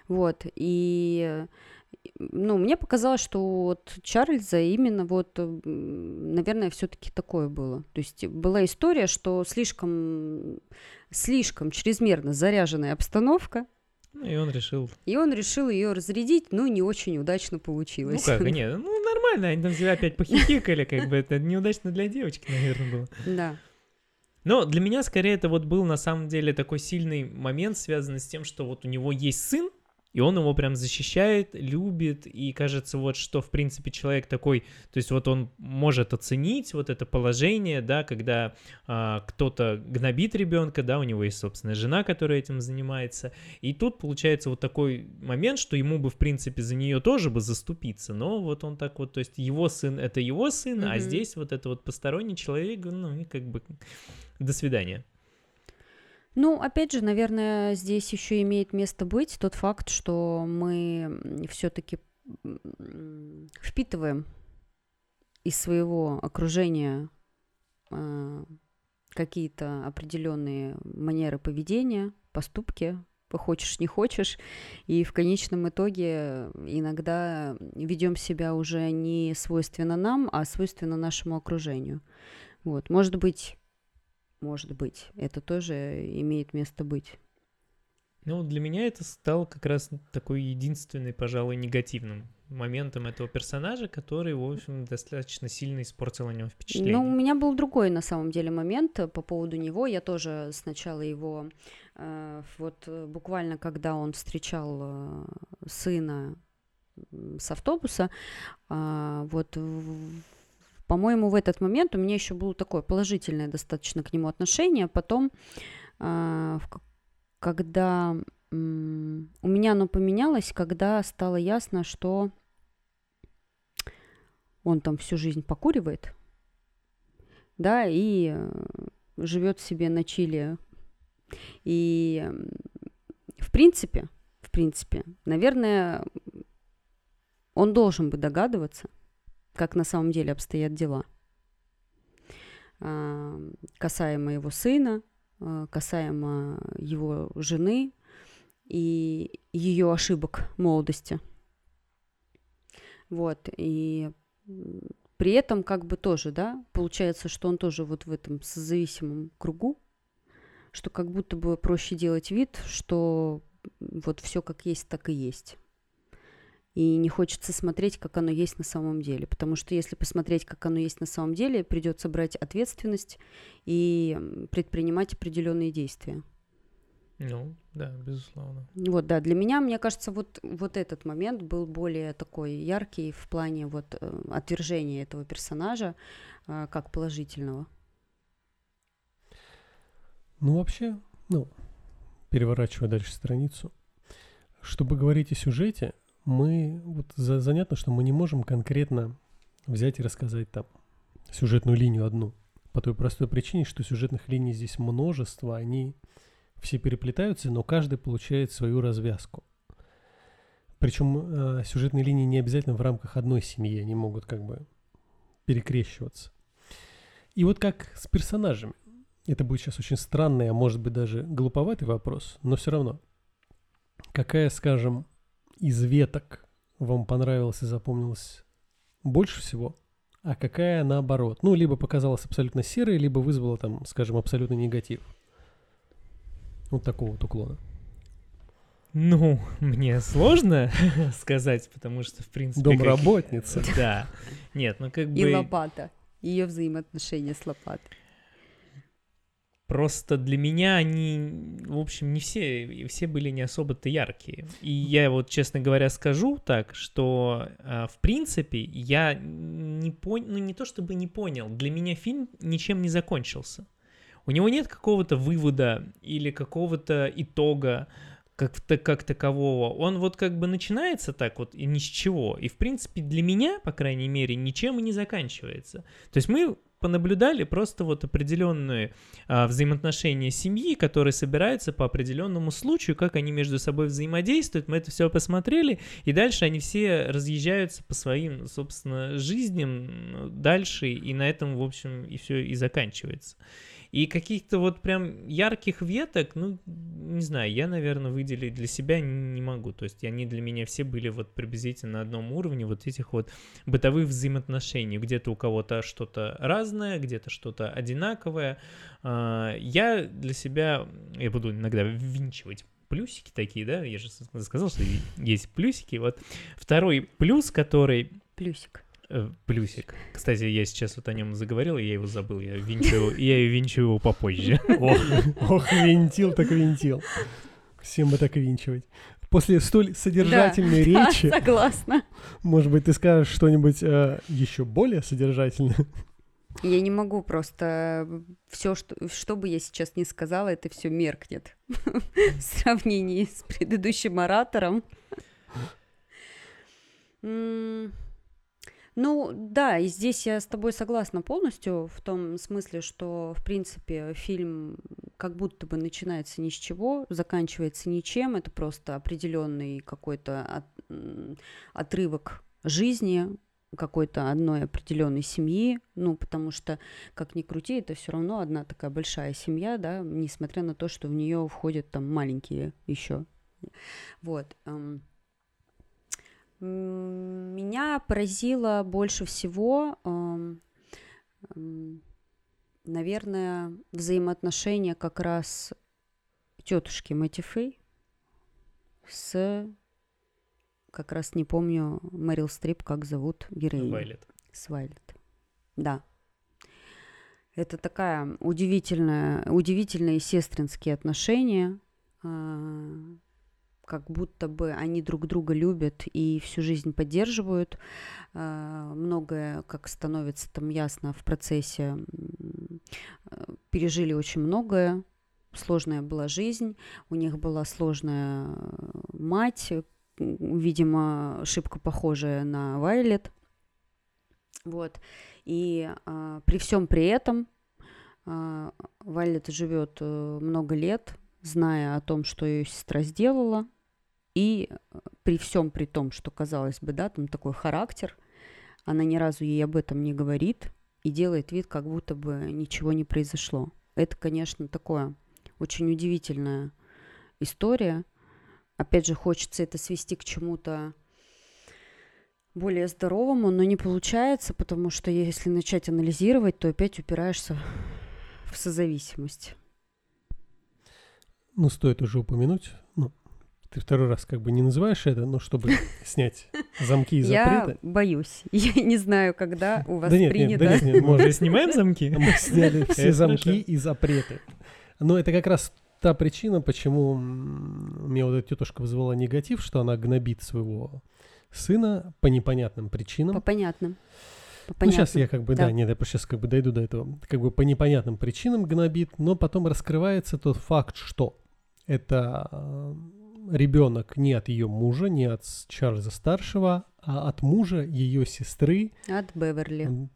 Speaker 3: Вот, и, ну, мне показалось, что от Чарльза именно вот, наверное, все-таки такое было. То есть была история, что слишком, слишком чрезмерно заряженная обстановка,
Speaker 2: Ну, и он решил...
Speaker 3: и он решил ее разрядить, но не очень удачно
Speaker 2: Ну
Speaker 3: получилось.
Speaker 2: как, нет, ну нормально, они там себя опять похихикали, как бы это неудачно для девочки, наверное, было.
Speaker 3: Да.
Speaker 2: Но для меня скорее это вот был на самом деле такой сильный момент, связанный с тем, что вот у него есть сын, и он его прям защищает, любит, и кажется вот, что, в принципе, человек такой, то есть вот он может оценить вот это положение, да, когда а, кто-то гнобит ребенка, да, у него есть собственная жена, которая этим занимается, и тут получается вот такой момент, что ему бы, в принципе, за нее тоже бы заступиться, но вот он так вот, то есть его сын — это его сын, mm-hmm. а здесь вот это вот посторонний человек, ну, и как бы до свидания.
Speaker 3: Ну, опять же, наверное, здесь еще имеет место быть тот факт, что мы все-таки впитываем из своего окружения э, какие-то определенные манеры поведения, поступки, хочешь не хочешь, и в конечном итоге иногда ведем себя уже не свойственно нам, а свойственно нашему окружению. Вот, может быть, может быть. Это тоже имеет место быть.
Speaker 2: Ну, для меня это стало как раз такой единственный, пожалуй, негативным моментом этого персонажа, который, в общем, достаточно сильно испортил о нем впечатление.
Speaker 3: Ну, у меня был другой, на самом деле, момент по поводу него. Я тоже сначала его, э, вот буквально когда он встречал э, сына с автобуса, э, вот по-моему, в этот момент у меня еще было такое положительное достаточно к нему отношение. Потом, э, когда у меня оно поменялось, когда стало ясно, что он там всю жизнь покуривает, да, и э, живет себе на чили. И в принципе, в принципе, наверное, он должен бы догадываться, как на самом деле обстоят дела. Касаемо его сына, а, касаемо его жены и ее ошибок молодости. Вот, и при этом как бы тоже, да, получается, что он тоже вот в этом созависимом кругу, что как будто бы проще делать вид, что вот все как есть, так и есть и не хочется смотреть, как оно есть на самом деле. Потому что если посмотреть, как оно есть на самом деле, придется брать ответственность и предпринимать определенные действия.
Speaker 2: Ну, да, безусловно.
Speaker 3: Вот, да, для меня, мне кажется, вот, вот этот момент был более такой яркий в плане вот э, отвержения этого персонажа э, как положительного.
Speaker 1: Ну, вообще, ну, переворачивая дальше страницу, чтобы говорить о сюжете, мы, вот за, занятно, что мы не можем конкретно взять и рассказать там сюжетную линию одну. По той простой причине, что сюжетных линий здесь множество, они все переплетаются, но каждый получает свою развязку. Причем э, сюжетные линии не обязательно в рамках одной семьи, они могут как бы перекрещиваться. И вот как с персонажами. Это будет сейчас очень странный, а может быть даже глуповатый вопрос, но все равно. Какая, скажем, из веток вам понравилась и запомнилась больше всего, а какая наоборот? Ну, либо показалась абсолютно серой, либо вызвала там, скажем, абсолютно негатив. Вот такого вот уклона.
Speaker 2: Ну, мне сложно *laughs* сказать, потому что, в принципе...
Speaker 1: Домработница.
Speaker 2: Как... *laughs* Да. Нет, ну как бы...
Speaker 3: И лопата. Ее взаимоотношения с лопатой.
Speaker 2: Просто для меня они, в общем, не все, все были не особо-то яркие. И я вот, честно говоря, скажу так, что, э, в принципе, я не понял, ну не то чтобы не понял, для меня фильм ничем не закончился. У него нет какого-то вывода или какого-то итога, как, как такового, он вот как бы начинается так вот и ни с чего. И, в принципе, для меня, по крайней мере, ничем и не заканчивается. То есть мы понаблюдали просто вот определенные а, взаимоотношения семьи, которые собираются по определенному случаю, как они между собой взаимодействуют. Мы это все посмотрели, и дальше они все разъезжаются по своим, собственно, жизням дальше, и на этом, в общем, и все и заканчивается. И каких-то вот прям ярких веток, ну, не знаю, я, наверное, выделить для себя не могу. То есть они для меня все были вот приблизительно на одном уровне вот этих вот бытовых взаимоотношений. Где-то у кого-то что-то разное, где-то что-то одинаковое. А, я для себя, я буду иногда ввинчивать плюсики такие, да, я же сказал, что есть плюсики. Вот второй плюс, который...
Speaker 3: Плюсик.
Speaker 2: Э, плюсик. Кстати, я сейчас вот о нем заговорил, и я его забыл. Я винчу, я винчу его попозже. *laughs*
Speaker 1: Ох, ох, винтил так винтил. Всем бы так винчивать. после столь содержательной *laughs*
Speaker 3: Да,
Speaker 1: речи,
Speaker 3: согласна.
Speaker 1: может быть, ты скажешь что-нибудь э, еще более содержательное?
Speaker 3: Я не могу просто все, что, что бы я сейчас не сказала, это все меркнет *laughs* в сравнении с предыдущим оратором. Ну, да, и здесь я с тобой согласна полностью, в том смысле, что, в принципе, фильм как будто бы начинается ни с чего, заканчивается ничем, это просто определенный какой-то от- отрывок жизни какой-то одной определенной семьи, ну, потому что, как ни крути, это все равно одна такая большая семья, да, несмотря на то, что в нее входят там маленькие еще. Вот. Меня поразило больше всего, наверное, взаимоотношения как раз тетушки Мэтти Фэй с как раз не помню Мэрил Стрип, как зовут героиню.
Speaker 2: Вайлет.
Speaker 3: С Вайлет. Да. Это такая удивительная, удивительные сестринские отношения, а, как будто бы они друг друга любят и всю жизнь поддерживают. А, Многое, как становится там ясно в процессе, э, пережили очень многое. Сложная была жизнь, у них была сложная э, мать, м, видимо, шибко похожая на Вайлет. Вот. И а, при всем при этом а, Вайлет живет э, много лет, зная о том, что ее сестра сделала, и э, при всем при том, что казалось бы, да, там такой характер, она ни разу ей об этом не говорит и делает вид, как будто бы ничего не произошло. Это, конечно, такое очень удивительная история. Опять же, хочется это свести к чему-то более здоровому, но не получается, потому что если начать анализировать, то опять упираешься в созависимость.
Speaker 1: Ну, стоит уже упомянуть, ну, ты второй раз как бы не называешь это, но чтобы *laughs* снять замки и
Speaker 3: Я
Speaker 1: запреты.
Speaker 3: боюсь. *laughs* Я не знаю, когда у вас
Speaker 1: Да нет, нет,
Speaker 3: принято.
Speaker 1: да нет, нет,
Speaker 2: Мы
Speaker 1: может,
Speaker 2: уже снимаем замки?
Speaker 1: Мы сняли все замки и запреты. Но это как раз та причина, почему м, меня вот эта тетушка вызвала негатив, что она гнобит своего сына по непонятным причинам.
Speaker 3: По понятным. По
Speaker 1: Ну, сейчас
Speaker 3: понятным.
Speaker 1: я как бы, да,
Speaker 3: Да.
Speaker 1: нет, я сейчас как бы дойду до этого. Как бы по непонятным причинам гнобит, но потом раскрывается тот факт, что это ребенок не от ее мужа, не от Чарльза старшего, а от мужа ее сестры
Speaker 3: От Беверли.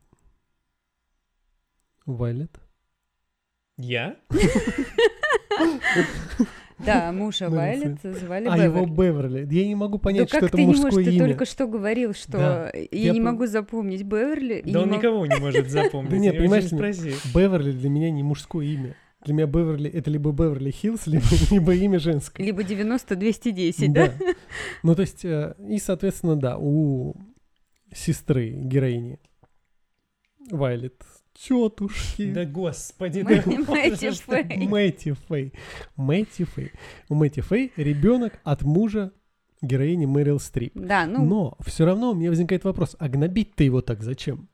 Speaker 1: Вайлет.
Speaker 2: Я?
Speaker 3: Да, мужа
Speaker 1: Ну,
Speaker 3: Вайлет звали
Speaker 1: А его
Speaker 3: Беверли.
Speaker 1: Беверли. Я не могу понять, что это мужское
Speaker 3: можешь? Ты
Speaker 1: имя.
Speaker 3: только что говорил, что я, не могу запомнить Беверли.
Speaker 2: Да он никого не может *laughs* запомнить.
Speaker 1: Нет, понимаешь. Беверли для меня не мужское имя. Для меня Беверли это либо Беверли Хиллз, либо, *laughs* либо имя женское.
Speaker 3: Либо 90-210, да?
Speaker 1: Ну, то есть, э, и, соответственно, да, у сестры героини Вайлет тетушки.
Speaker 2: Да господи, да
Speaker 3: Мэтти Фэй.
Speaker 1: Мэтти Фэй. Мэтти Фэй. У Мэтти Фэй ребенок от мужа героини Мэрил Стрип.
Speaker 3: Да, ну,
Speaker 1: Но все равно у меня возникает вопрос, а гнобить-то его так зачем?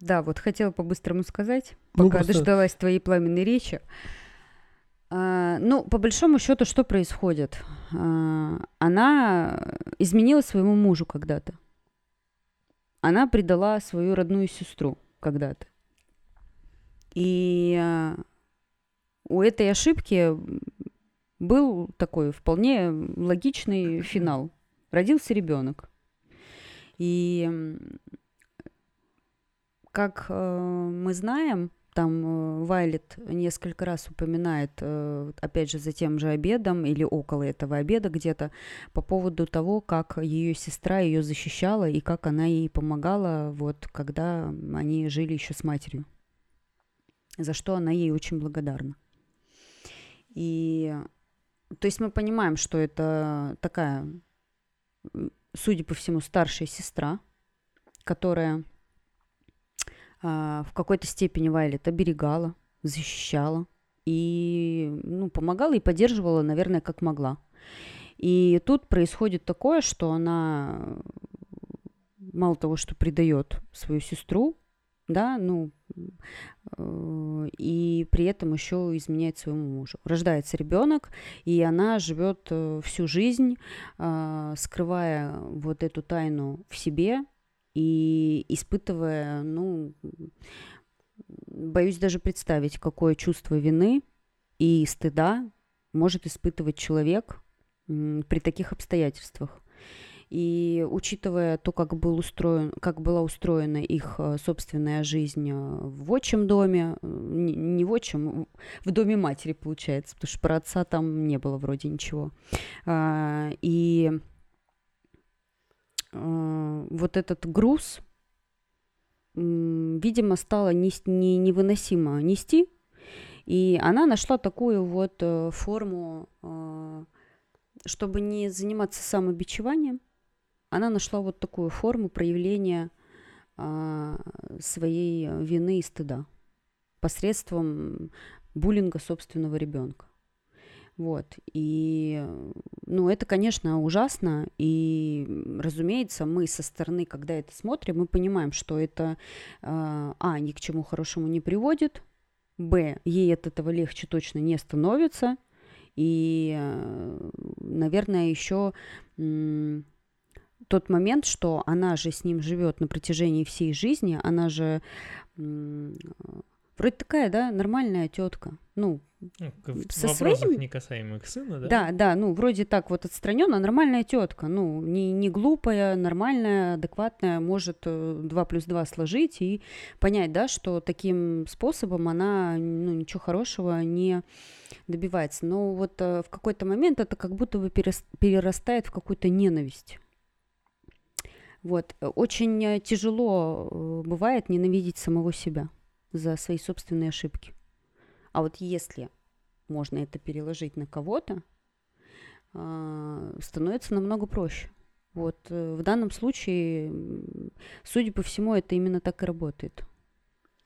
Speaker 3: Да, вот хотела по-быстрому сказать,
Speaker 1: Ну,
Speaker 3: пока
Speaker 1: просто-
Speaker 3: дождалась твоей пламенной речи. А, ну, по большому счету, что происходит? А, она изменила своему мужу когда-то. Она предала свою родную сестру когда-то. И а, у этой ошибки был такой вполне логичный финал. Родился ребенок. И как э, мы знаем, там э, Вайлет несколько раз упоминает, э, опять же, за тем же обедом или около этого обеда где-то, по поводу того, как ее сестра ее защищала и как она ей помогала, вот, когда они жили еще с матерью. За что она ей очень благодарна. И, то есть мы понимаем, что это такая, судя по всему, старшая сестра, которая в какой-то степени Вайлет оберегала, защищала и ну, помогала и поддерживала, наверное, как могла. И тут происходит такое, что она мало того, что предает свою сестру, да, ну, э, и при этом еще изменяет своему мужу. Рождается ребенок, и она живет э, всю жизнь, э, скрывая вот эту тайну в себе и испытывая, ну, боюсь даже представить, какое чувство вины и стыда может испытывать человек при таких обстоятельствах. И учитывая то, как, был устроен, как была устроена их э, собственная жизнь э, в отчим доме, э, не в отчим, в доме матери, получается, потому что про отца там не было вроде ничего. А, и вот этот груз, видимо, стало не, не, невыносимо нести, и она нашла такую вот форму, чтобы не заниматься самобичеванием, она нашла вот такую форму проявления а, своей вины и стыда посредством буллинга собственного ребенка. Вот. И, ну, это, конечно, ужасно. И, разумеется, мы со стороны, когда это смотрим, мы понимаем, что это, а, а ни к чему хорошему не приводит, б, ей от этого легче точно не становится, и, наверное, еще тот момент, что она же с ним живет на протяжении всей жизни, она же вроде такая, да, нормальная тетка. Ну,
Speaker 2: ну со своим... не касаемых сына, да?
Speaker 3: Да, да, ну, вроде так вот отстраненно, нормальная тетка. Ну, не, не глупая, нормальная, адекватная, может 2 э, плюс 2 сложить и понять, да, что таким способом она, ну, ничего хорошего не добивается. Но вот э, в какой-то момент это как будто бы перерастает в какую-то ненависть. Вот. Очень э, тяжело бывает ненавидеть самого себя за свои собственные ошибки. А вот если можно это переложить на кого-то, а, становится намного проще. Вот в данном случае, судя по всему, это именно так и работает.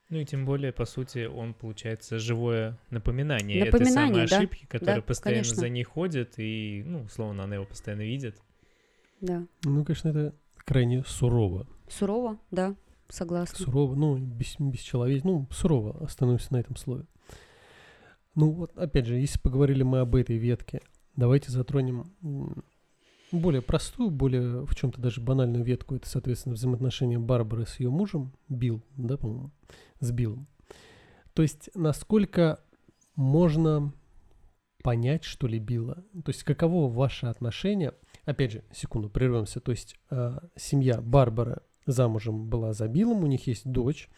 Speaker 2: Ну и тем более, по сути, он, получается, живое напоминание, напоминание этой самой ошибки, да, которая да, постоянно конечно. за ней ходит, и, ну, условно, она его постоянно видит.
Speaker 3: Да.
Speaker 1: Ну, конечно, это крайне сурово.
Speaker 3: Сурово, да, согласна.
Speaker 1: Сурово, ну, без, бесчеловечно, ну, сурово остановимся на этом слове. Ну, вот, опять же, если поговорили мы об этой ветке, давайте затронем более простую, более в чем-то даже банальную ветку. Это, соответственно, взаимоотношения Барбары с ее мужем, Билл, да, по-моему, с Биллом. То есть, насколько можно понять, что ли, Билла? То есть, каково ваше отношение Опять же, секунду, прервемся. То есть э, семья Барбара замужем была за Биллом, у них есть дочь,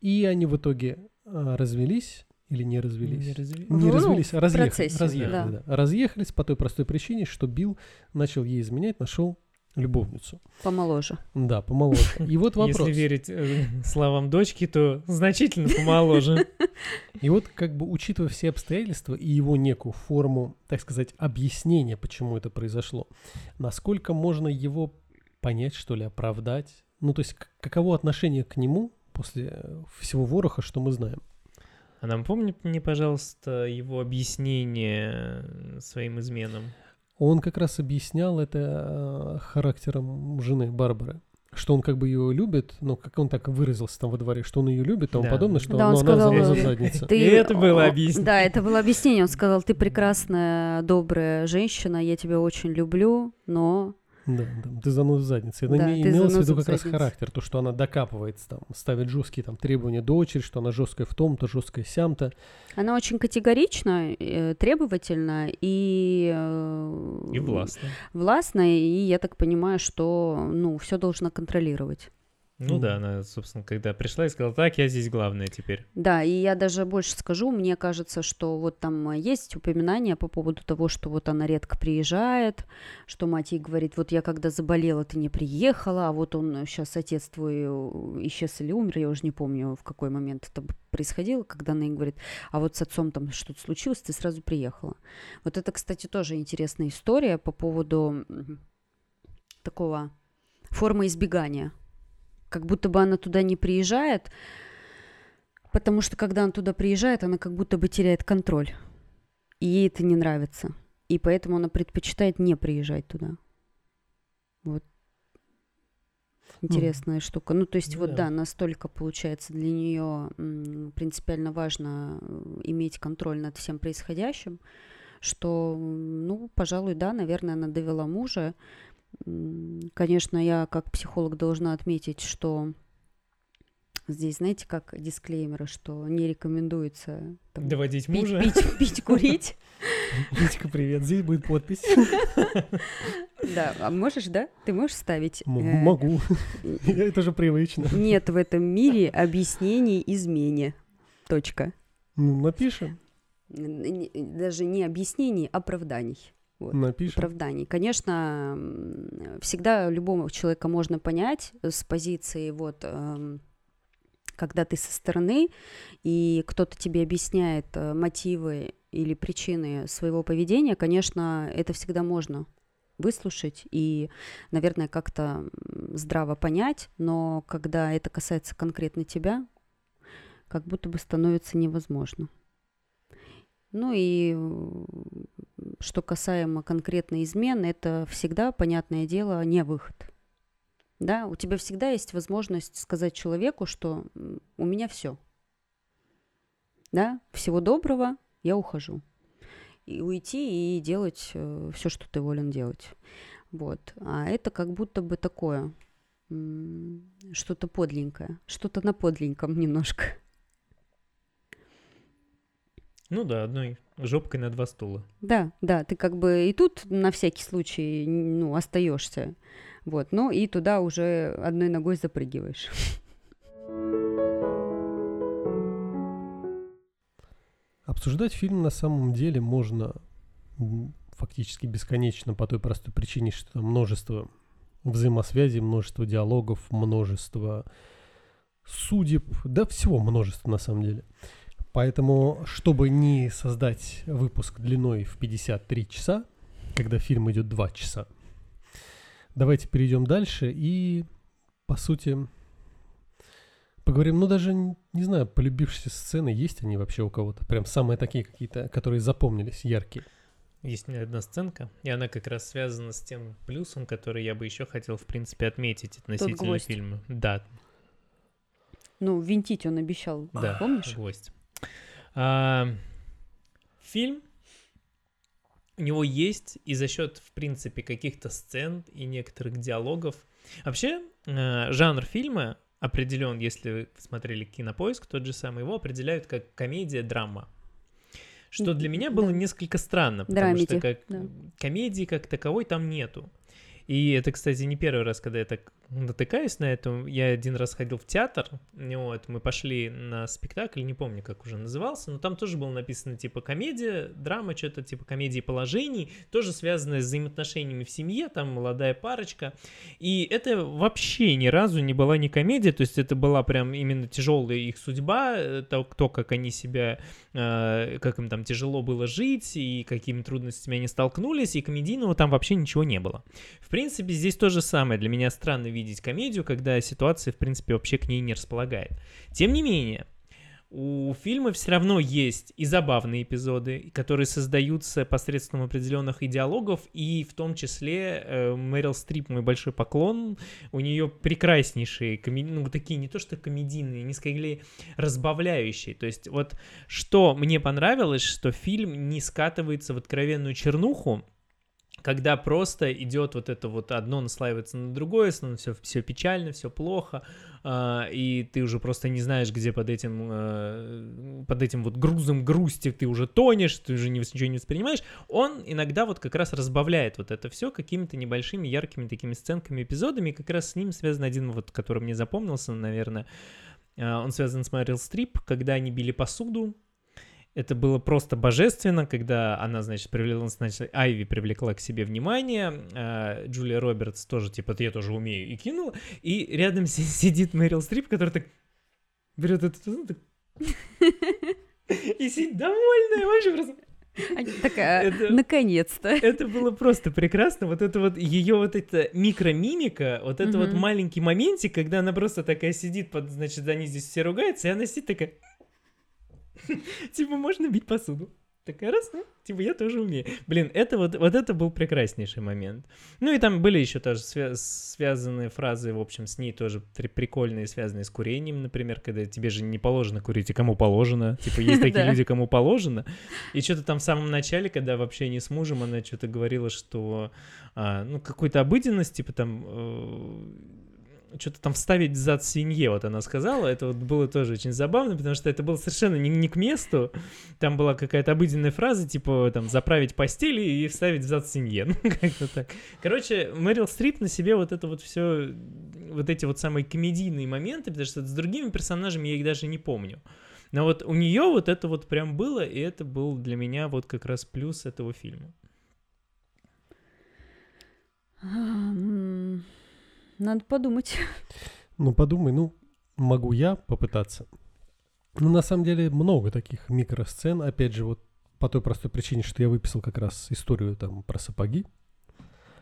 Speaker 1: и они в итоге э, развелись или не развелись?
Speaker 2: Не, разве...
Speaker 1: не ну, развелись, а разъехались. разъехали, да. Да. Разъехались по той простой причине, что Билл начал ей изменять, нашел любовницу.
Speaker 3: Помоложе.
Speaker 1: Да, помоложе. И вот *laughs* вопрос.
Speaker 2: Если верить э, словам дочки, то значительно помоложе. *laughs*
Speaker 1: И вот как бы учитывая все обстоятельства и его некую форму, так сказать, объяснения, почему это произошло, насколько можно его понять, что ли, оправдать? Ну, то есть каково отношение к нему после всего вороха, что мы знаем?
Speaker 2: А нам помни мне, пожалуйста, его объяснение своим изменам.
Speaker 1: Он как раз объяснял это э, характером жены Барбары что он как бы ее любит, но как он так выразился там во дворе, что он ее любит, тому да. подобное, что
Speaker 3: да, он
Speaker 1: ну,
Speaker 3: сказал,
Speaker 1: она за задница.
Speaker 2: Ты... *laughs* И это было объяснение.
Speaker 3: Да, это было объяснение. Он *laughs* сказал, ты прекрасная, добрая женщина, я тебя очень люблю, но
Speaker 1: да, да, ты зануда в заднице. Это да, имелось в виду как раз характер, то, что она докапывается, там, ставит жесткие там, требования дочери, что она жесткая в том-то, жесткая сям-то.
Speaker 3: Она очень категорична, э, требовательна и... Э,
Speaker 2: и властна.
Speaker 3: Властна, и я так понимаю, что, ну, все должно контролировать.
Speaker 2: Ну да, она, собственно, когда пришла и сказала, так, я здесь главная теперь.
Speaker 3: Да, и я даже больше скажу, мне кажется, что вот там есть упоминания по поводу того, что вот она редко приезжает, что мать ей говорит, вот я когда заболела, ты не приехала, а вот он сейчас, отец твой, исчез или умер, я уже не помню, в какой момент это происходило, когда она ей говорит, а вот с отцом там что-то случилось, ты сразу приехала. Вот это, кстати, тоже интересная история по поводу такого формы избегания как будто бы она туда не приезжает, потому что когда она туда приезжает, она как будто бы теряет контроль. И ей это не нравится. И поэтому она предпочитает не приезжать туда. Вот. интересная штука. Ну, то есть,
Speaker 1: ну
Speaker 3: вот
Speaker 1: да.
Speaker 3: да, настолько получается для нее принципиально важно э, иметь контроль над всем происходящим, что, ну, пожалуй, да, наверное, она довела мужа. Конечно, я как психолог должна отметить, что здесь, знаете, как дисклеймеры, что не рекомендуется там,
Speaker 2: Доводить
Speaker 3: пить,
Speaker 2: мужа.
Speaker 3: пить, *laughs* пить, курить. *laughs*
Speaker 1: Витька, привет. Здесь будет подпись. *laughs*
Speaker 3: Да, а можешь, да? Ты можешь ставить? Э,
Speaker 1: Могу. Это же привычно.
Speaker 3: Нет в этом мире объяснений измене. Точка.
Speaker 1: Ну, напишем.
Speaker 3: Даже не объяснений, а оправданий. Вот.
Speaker 1: Напишем.
Speaker 3: Оправданий. Конечно, всегда любого человека можно понять с позиции вот эм, когда ты со стороны, и кто-то тебе объясняет э, мотивы или причины своего поведения, конечно, это всегда можно выслушать и, наверное, как-то здраво понять, но когда это касается конкретно тебя, как будто бы становится невозможно. Ну и что касаемо конкретной измены, это всегда, понятное дело, не выход. Да, у тебя всегда есть возможность сказать человеку, что у меня все. Да, всего доброго, я ухожу. И уйти и делать все, что ты волен делать. Вот. А это как будто бы такое, что-то подленькое, что-то на подленьком немножко.
Speaker 2: Ну да, одной жопкой на два стула.
Speaker 3: Да, да, ты как бы и тут на всякий случай, ну, остаешься. Вот, ну и туда уже одной ногой запрыгиваешь.
Speaker 1: Обсуждать фильм на самом деле можно фактически бесконечно по той простой причине, что там множество взаимосвязей, множество диалогов, множество судеб, да всего множество на самом деле. Поэтому, чтобы не создать выпуск длиной в 53 часа, когда фильм идет 2 часа, давайте перейдем дальше и, по сути, поговорим, ну даже, не знаю, полюбившиеся сцены, есть они вообще у кого-то? Прям самые такие какие-то, которые запомнились, яркие.
Speaker 2: Есть у меня одна сценка, и она как раз связана с тем плюсом, который я бы еще хотел, в принципе, отметить относительно фильма. Да,
Speaker 3: Ну, винтить он обещал,
Speaker 2: да,
Speaker 3: помнишь?
Speaker 2: гвоздь. А, фильм у него есть и за счет, в принципе, каких-то сцен и некоторых диалогов. Вообще, э, жанр фильма определен, если вы смотрели кинопоиск, тот же самый, его определяют как комедия-драма. Что для меня было
Speaker 3: Да.
Speaker 2: несколько странно, потому что
Speaker 3: Драмеди,
Speaker 2: как
Speaker 3: да.
Speaker 2: комедии как таковой там нету. И это, кстати, не первый раз, когда я так натыкаюсь на это. Я один раз ходил в театр, вот, мы пошли на спектакль, не помню, как уже назывался, но там тоже было написано типа комедия, драма, что-то типа комедии положений, тоже связанное с взаимоотношениями в семье, там молодая парочка. И это вообще ни разу не была не комедия, то есть это была прям именно тяжелая их судьба, э, то, то как они себя, э, как им там тяжело было жить, и какими трудностями они столкнулись, и комедийного там вообще ничего не было. В принципе, здесь то же самое. Для меня странно видеть комедию, когда ситуация, в принципе, вообще к ней не располагает. Тем не менее, у фильма все равно есть и забавные эпизоды, которые создаются посредством определенных и диалогов, и в том числе э, Мэрил Стрип, мой большой поклон, у нее прекраснейшие, коме- ну, такие не то что комедийные, не скорее разбавляющие. То есть вот что мне понравилось, что фильм не скатывается в откровенную чернуху, когда просто идет вот это вот одно наслаивается на другое, все, все печально, все плохо, а, и ты уже просто не знаешь, где под этим, э, под этим вот грузом грусти ты уже тонешь, ты уже ничего не воспринимаешь, он иногда вот как раз разбавляет вот это все какими-то небольшими яркими такими сценками, эпизодами, и как раз с ним связан один вот, который мне запомнился, наверное, А, он связан с Мэрил Стрип, когда они били посуду, это было просто божественно, когда она, значит, привлекла, значит, Айви привлекла к себе внимание, а, Джулия Робертс тоже, типа, я тоже умею, и кинула, и рядом си- сидит Мэрил Стрип, который так берет ну, так, *laughs* и сидит довольная, вообще просто...
Speaker 3: Такая,
Speaker 2: Это-
Speaker 3: наконец-то.
Speaker 2: Это было просто прекрасно, вот это вот ее вот эта микромимика, вот это вот
Speaker 3: Мгм.
Speaker 2: маленький моментик, когда она просто такая сидит, под, значит, они здесь все ругаются, и она сидит такая, *laughs* типа, можно бить посуду. Такая раз, ну, типа, я тоже умею. Блин, это вот, вот это был прекраснейший момент. Ну и там были еще тоже свя- связанные фразы, в общем, с ней тоже при- прикольные, связанные с курением, например, когда тебе же не положено курить, и кому положено. Типа, есть *laughs* такие люди, кому положено. И что-то там в самом начале, когда в общении с мужем, она что-то говорила, что, а, ну, какую-то обыденность, типа, там... что-то там вставить зад свинье, вот она сказала, это вот было тоже очень забавно, потому что это было совершенно не, не к месту, там была какая-то обыденная фраза, типа там заправить постели и вставить зад свинье, *laughs* ну как-то так. Короче, Мэрил Стрип на себе вот это вот все, вот эти вот самые комедийные моменты, потому что с другими персонажами я их даже не помню. Но вот у нее вот это вот прям было, и это был для меня вот как раз плюс этого фильма.
Speaker 3: Надо подумать. *laughs*
Speaker 1: Ну, подумай, ну, могу я попытаться. Ну, на самом деле, много таких микросцен. Опять же, вот по той простой причине, что я выписал как раз историю там про сапоги.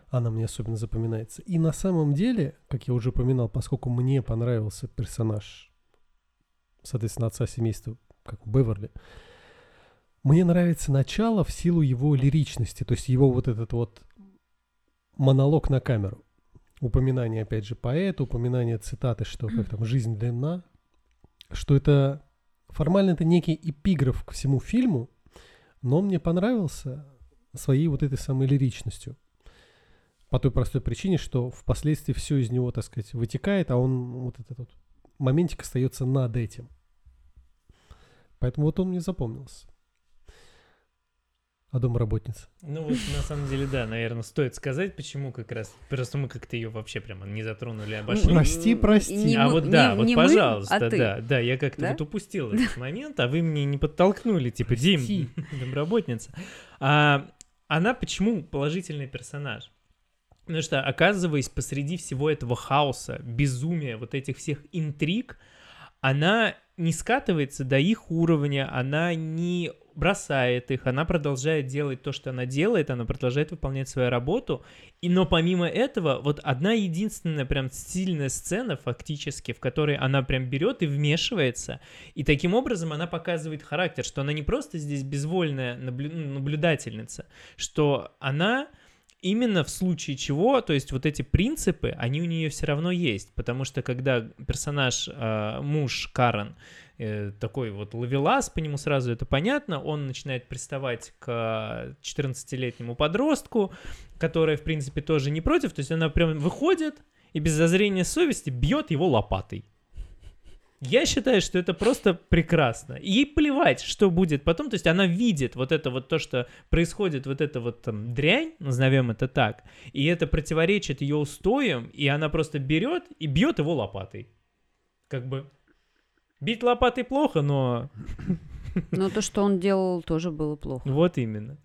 Speaker 1: Она мне особенно запоминается. И на самом деле, как я уже упоминал, поскольку мне понравился персонаж, соответственно, отца семейства, как Беверли, мне нравится начало в силу его лиричности, то есть его вот этот вот монолог на камеру упоминание, опять же, поэта, упоминание цитаты, что как там жизнь длинна, что это формально это некий эпиграф к всему фильму, но он мне понравился своей вот этой самой лиричностью. По той простой причине, что впоследствии все из него, так сказать, вытекает, а он вот этот вот моментик остается над этим. Поэтому вот он мне запомнился. А домработница?
Speaker 2: Ну вот на самом деле, да, наверное, стоит сказать, почему как раз. Просто мы как-то ее вообще прямо не затронули, обошли.
Speaker 1: Прости, прости.
Speaker 3: Не
Speaker 2: а
Speaker 3: мы-
Speaker 2: вот да,
Speaker 3: не-
Speaker 2: вот
Speaker 3: не мы,
Speaker 2: пожалуйста,
Speaker 3: а ты.
Speaker 2: да, да, я как-то
Speaker 3: Да?
Speaker 2: вот упустил этот момент, а вы мне не подтолкнули, типа, Дим, *laughs* домработница. А, она почему положительный персонаж? Потому что, оказываясь посреди всего этого хаоса, безумия, вот этих всех интриг, она не скатывается до их уровня, она не бросает их, она продолжает делать то, что она делает, она продолжает выполнять свою работу, и но помимо этого, вот одна единственная прям сильная сцена фактически, в которой она прям берет и вмешивается, и таким образом она показывает характер, что она не просто здесь безвольная наблю- наблюдательница, что она именно в случае чего, то есть вот эти принципы, они у нее все равно есть, потому что когда персонаж, э, муж Карен, э, такой вот ловелас, по нему сразу это понятно, он начинает приставать к 14-летнему подростку, которая, в принципе, тоже не против, то есть она прям выходит и без зазрения совести бьет его лопатой. Я считаю, что это просто прекрасно. Ей плевать, что будет потом. То есть она видит вот это вот то, что происходит, вот это вот там дрянь, назовем это так, и это противоречит ее устоям, и она просто берет и бьет его лопатой. Как бы бить лопатой плохо, но
Speaker 3: Но то, что он делал, тоже было плохо.
Speaker 2: вот именно.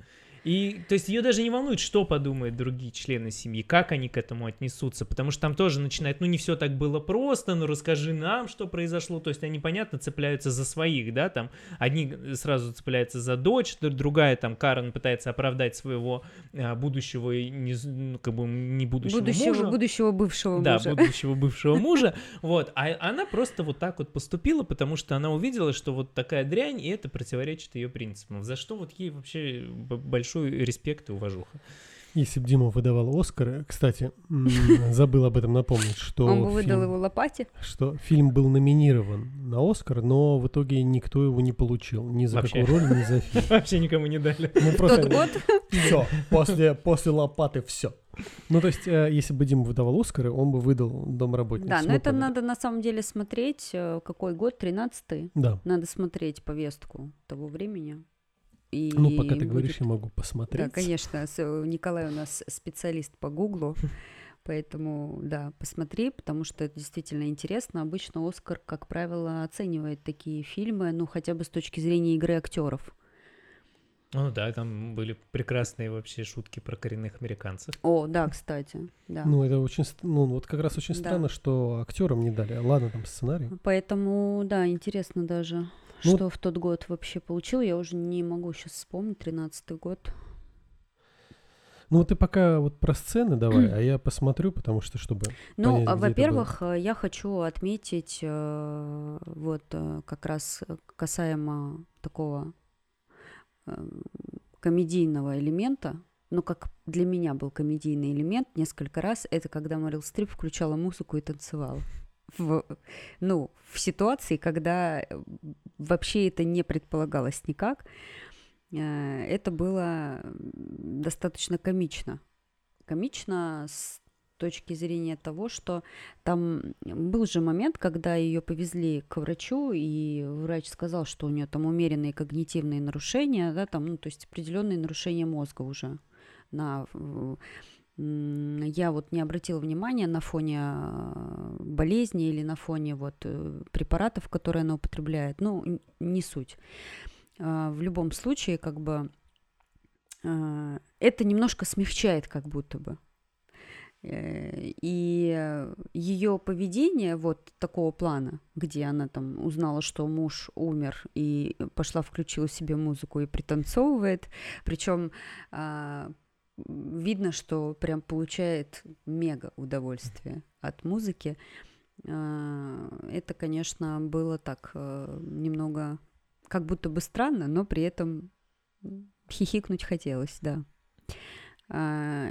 Speaker 2: И, то есть, ее даже не волнует, что подумают другие члены семьи, как они к этому отнесутся, потому что там тоже начинает, ну, не все так было просто, ну, расскажи нам, что произошло, то есть, они, понятно, цепляются за своих, да, там, одни сразу цепляются за дочь, другая, там, Карен пытается оправдать своего а, будущего, не, ну, как бы, не будущего,
Speaker 3: Будущего,
Speaker 2: мужа.
Speaker 3: будущего бывшего
Speaker 2: Да,
Speaker 3: мужа.
Speaker 2: будущего бывшего *laughs* мужа. Вот. А она просто вот так вот поступила, потому что она увидела, что вот такая дрянь, и это противоречит ее принципам. За что вот ей вообще б- большой респект и уважуха.
Speaker 1: Если бы Дима выдавал Оскары, кстати, *laughs* забыл об этом напомнить, что
Speaker 3: Он бы выдал
Speaker 1: фильм-
Speaker 3: его лопате.
Speaker 1: что фильм был номинирован на Оскар, но в итоге никто его не получил. Ни за
Speaker 2: Вообще.
Speaker 1: какую роль, ни за фильм. *laughs*
Speaker 2: Вообще никому не дали.
Speaker 1: Ну, просто
Speaker 3: тот год
Speaker 1: все, после, после лопаты все. Ну, то есть, э, если бы Дима выдавал Оскары, он бы выдал домработницу.
Speaker 3: Да, но
Speaker 1: Мы
Speaker 3: это
Speaker 1: поняли.
Speaker 3: надо на самом деле смотреть, э, какой год, 13-й.
Speaker 1: Да.
Speaker 3: Надо смотреть повестку того времени. И
Speaker 1: Ну, пока ты говоришь,
Speaker 3: будет-
Speaker 1: я могу посмотреть.
Speaker 3: Да, конечно. э, Николай у нас специалист по Гуглу. Поэтому, да, посмотри, потому что это действительно интересно. Обычно Оскар, как правило, оценивает такие фильмы, ну, хотя бы с точки зрения игры актеров.
Speaker 2: Ну да, там были прекрасные вообще шутки про коренных американцев.
Speaker 3: О, да, кстати, да.
Speaker 1: Ну, это очень, ну, вот как раз очень
Speaker 3: Да.
Speaker 1: странно, что актерам не дали. Ладно, там сценарий.
Speaker 3: Поэтому, да, интересно даже,
Speaker 1: Ну,
Speaker 3: что в тот год вообще получил. Я уже не могу сейчас вспомнить, 13-й год.
Speaker 1: Ну, ты пока вот про сцены давай, *clears throat* а я посмотрю, потому что, чтобы...
Speaker 3: Ну, во-первых, э, я хочу отметить э, вот э, как раз касаемо такого комедийного элемента, но как для меня был комедийный элемент несколько раз, это когда Мэрил Стрип включала музыку и танцевала. В, ну, в ситуации, когда э, вообще это не предполагалось никак, э, это было достаточно комично. Комично с точки зрения того, что там был же момент, когда ее повезли к врачу, и врач сказал, что у нее там умеренные когнитивные нарушения, да, там, ну, то есть определенные нарушения мозга уже на я вот не обратила внимания на фоне а, болезни или на фоне вот э, препаратов, которые она употребляет. Ну, не суть. А, в любом случае, как бы а, это немножко смягчает, как будто бы. Э, и ее поведение вот такого плана, где она там узнала, что муж умер, и пошла включила себе музыку и пританцовывает, причем а, видно, что прям получает мега удовольствие от музыки. А, это, конечно, было так э, немного как будто бы странно, но при этом хихикнуть хотелось, да. А,